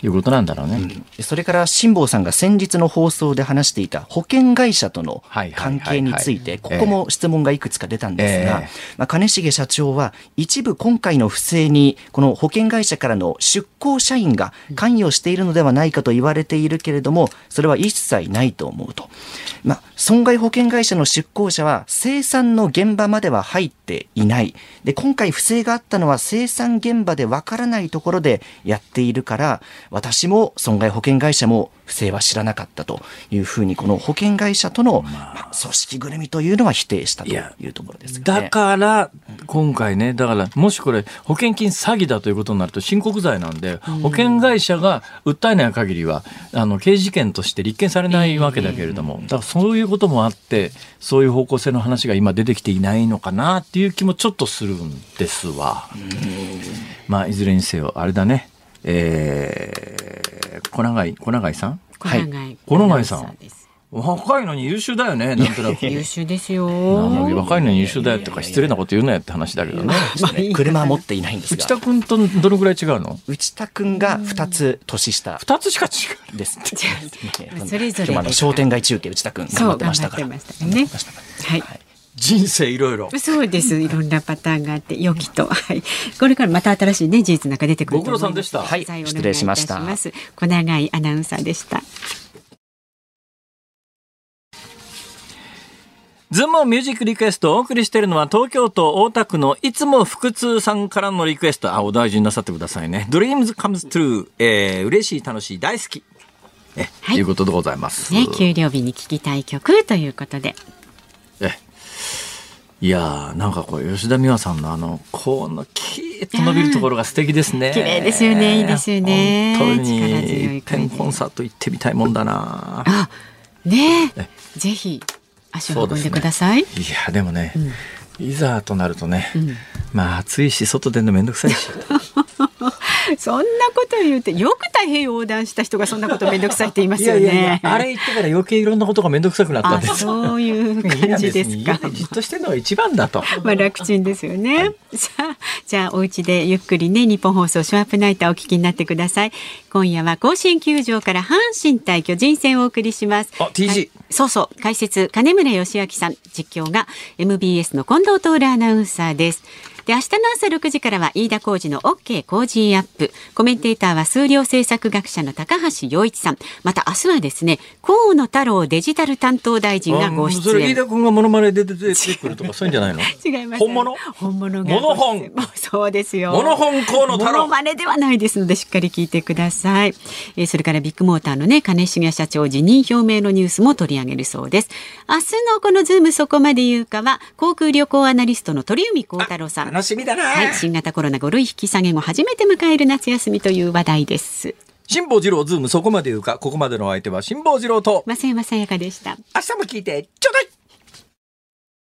[SPEAKER 1] いうことなんだろうね。
[SPEAKER 4] それから辛坊さんが先日の放送で話していた保険会社との関係について、ここも質問がいくつか出たんですが
[SPEAKER 1] ええ、
[SPEAKER 4] まあ、金重社長は一部今回の不正にこの保険会社からの出向社員が関与しているのではないかと言われているけれども、それは一切ないと思うと。まあ、損害保険会社の出向者は生産の現場までは入ってていない。で、今回不正があったのは生産現場でわからないところでやっているから、私も損害保険会社も不正は知らなかったというふうに、この保険会社との、まあ、組織ぐるみというのは否定したというところですよね。
[SPEAKER 1] だから、今回ね、だから、もしこれ、保険金詐欺だということになると申告罪なんで、保険会社が訴えない限りは、あの、刑事事件として立件されないわけだけれども、だからそういうこともあって、そういう方向性の話が今出てきていないのかなっていう気もちょっとするんですわ。まあ、いずれにせよ、あれだね、えー、小永井、小永井さん？
[SPEAKER 2] 小永井
[SPEAKER 1] 小永井さん若いのに優秀だよね、なんとなく。
[SPEAKER 2] 優秀ですよ。
[SPEAKER 1] 若いのに優秀だよとか失礼なこと言うなよって話だけどね。
[SPEAKER 2] まあいい
[SPEAKER 4] 車は持っていないんです
[SPEAKER 1] 内田
[SPEAKER 4] が、
[SPEAKER 1] 君とどのぐらい違うの？
[SPEAKER 4] 内田君が2つ年下
[SPEAKER 1] 二つしか違う。
[SPEAKER 4] です。
[SPEAKER 2] まあそれぞれ
[SPEAKER 4] 今の商店街中継内田君頑張ってましたから。
[SPEAKER 2] 頑張ってましたねはい。
[SPEAKER 1] 人生いろいろ。
[SPEAKER 2] そうです。いろんなパターンがあって、良きと。はい。これからまた新しいね、事実なんか出てくると思います。
[SPEAKER 1] ご苦労さんでした
[SPEAKER 4] はい
[SPEAKER 2] 再お願
[SPEAKER 4] 失礼しました
[SPEAKER 2] 小永井アナウンサーでした。
[SPEAKER 1] ズームミュージックリクエストをお送りしているのは東京都大田区のいつも腹痛さんからのリクエスト。あ、お大事になさってくださいね。Dreams comes true。えー、嬉しい、楽しい、大好き。え、
[SPEAKER 2] はい
[SPEAKER 1] いうことでございます。
[SPEAKER 2] ね、給料日に聞きたい曲ということで。
[SPEAKER 1] えいやーなんかこう吉田美和さんのあのこのキーッと伸びるところが素敵ですね。
[SPEAKER 2] 綺麗ですよねいいですよね
[SPEAKER 1] 本当に一遍コンサート行ってみたいもんだな。
[SPEAKER 2] あ、ね
[SPEAKER 1] え
[SPEAKER 2] え、ぜひ足を運んでください。
[SPEAKER 1] いやでもね、いざとなるとね、まあ暑いし外出るのめんどくさいし。
[SPEAKER 2] そんなこと言うて、よく太平洋横断した人がそんなことめんどくさいって言いますよね。
[SPEAKER 1] いやいやいやあれ言ってから余計いろんなことがめんどくさくなったん
[SPEAKER 2] あ、
[SPEAKER 1] です。
[SPEAKER 2] そういう感じですか
[SPEAKER 1] じっとしてるのが一番だと。
[SPEAKER 2] まあ楽ちんですよね。さあ、じゃあお家でゆっくりね、日本放送ショーアップナイターお聞きになってください。今夜は甲子園球場から阪神対巨人戦をお送りします。
[SPEAKER 1] あ TG
[SPEAKER 2] はいそうそう、解説金村義明さん、実況が MBS の近藤徹アナウンサーです。で、明日の朝6時からは飯田浩二の OK 工事アップ。コメンテーターは数量政策学者の高橋洋一さん。また明日はですね、河野太郎デジタル担当大臣がご出演。
[SPEAKER 1] れ飯田君がモノマネで出てくるとかそういうんじゃないの？
[SPEAKER 2] 違います。
[SPEAKER 1] 本物？
[SPEAKER 2] 本物が
[SPEAKER 1] モノ本？
[SPEAKER 2] そうですよ。
[SPEAKER 1] モノ本河野太郎
[SPEAKER 2] モノマネではないですのでしっかり聞いてください。えーそれからビッグモーターのね兼重社長辞任表明のニュースも取り上げるそうです。明日のこのズームそこまで言うかは航空旅行アナリストの鳥海高太郎さん。
[SPEAKER 1] 楽しみだな。
[SPEAKER 2] はい、新型コロナ5類引き下げ後初めて迎える夏休みという話題です。
[SPEAKER 1] 辛坊治郎ズームそこまで言うかここまでのお相手は辛坊治郎と
[SPEAKER 2] 増山さやかでした。
[SPEAKER 1] 明日も聞いてちょうだい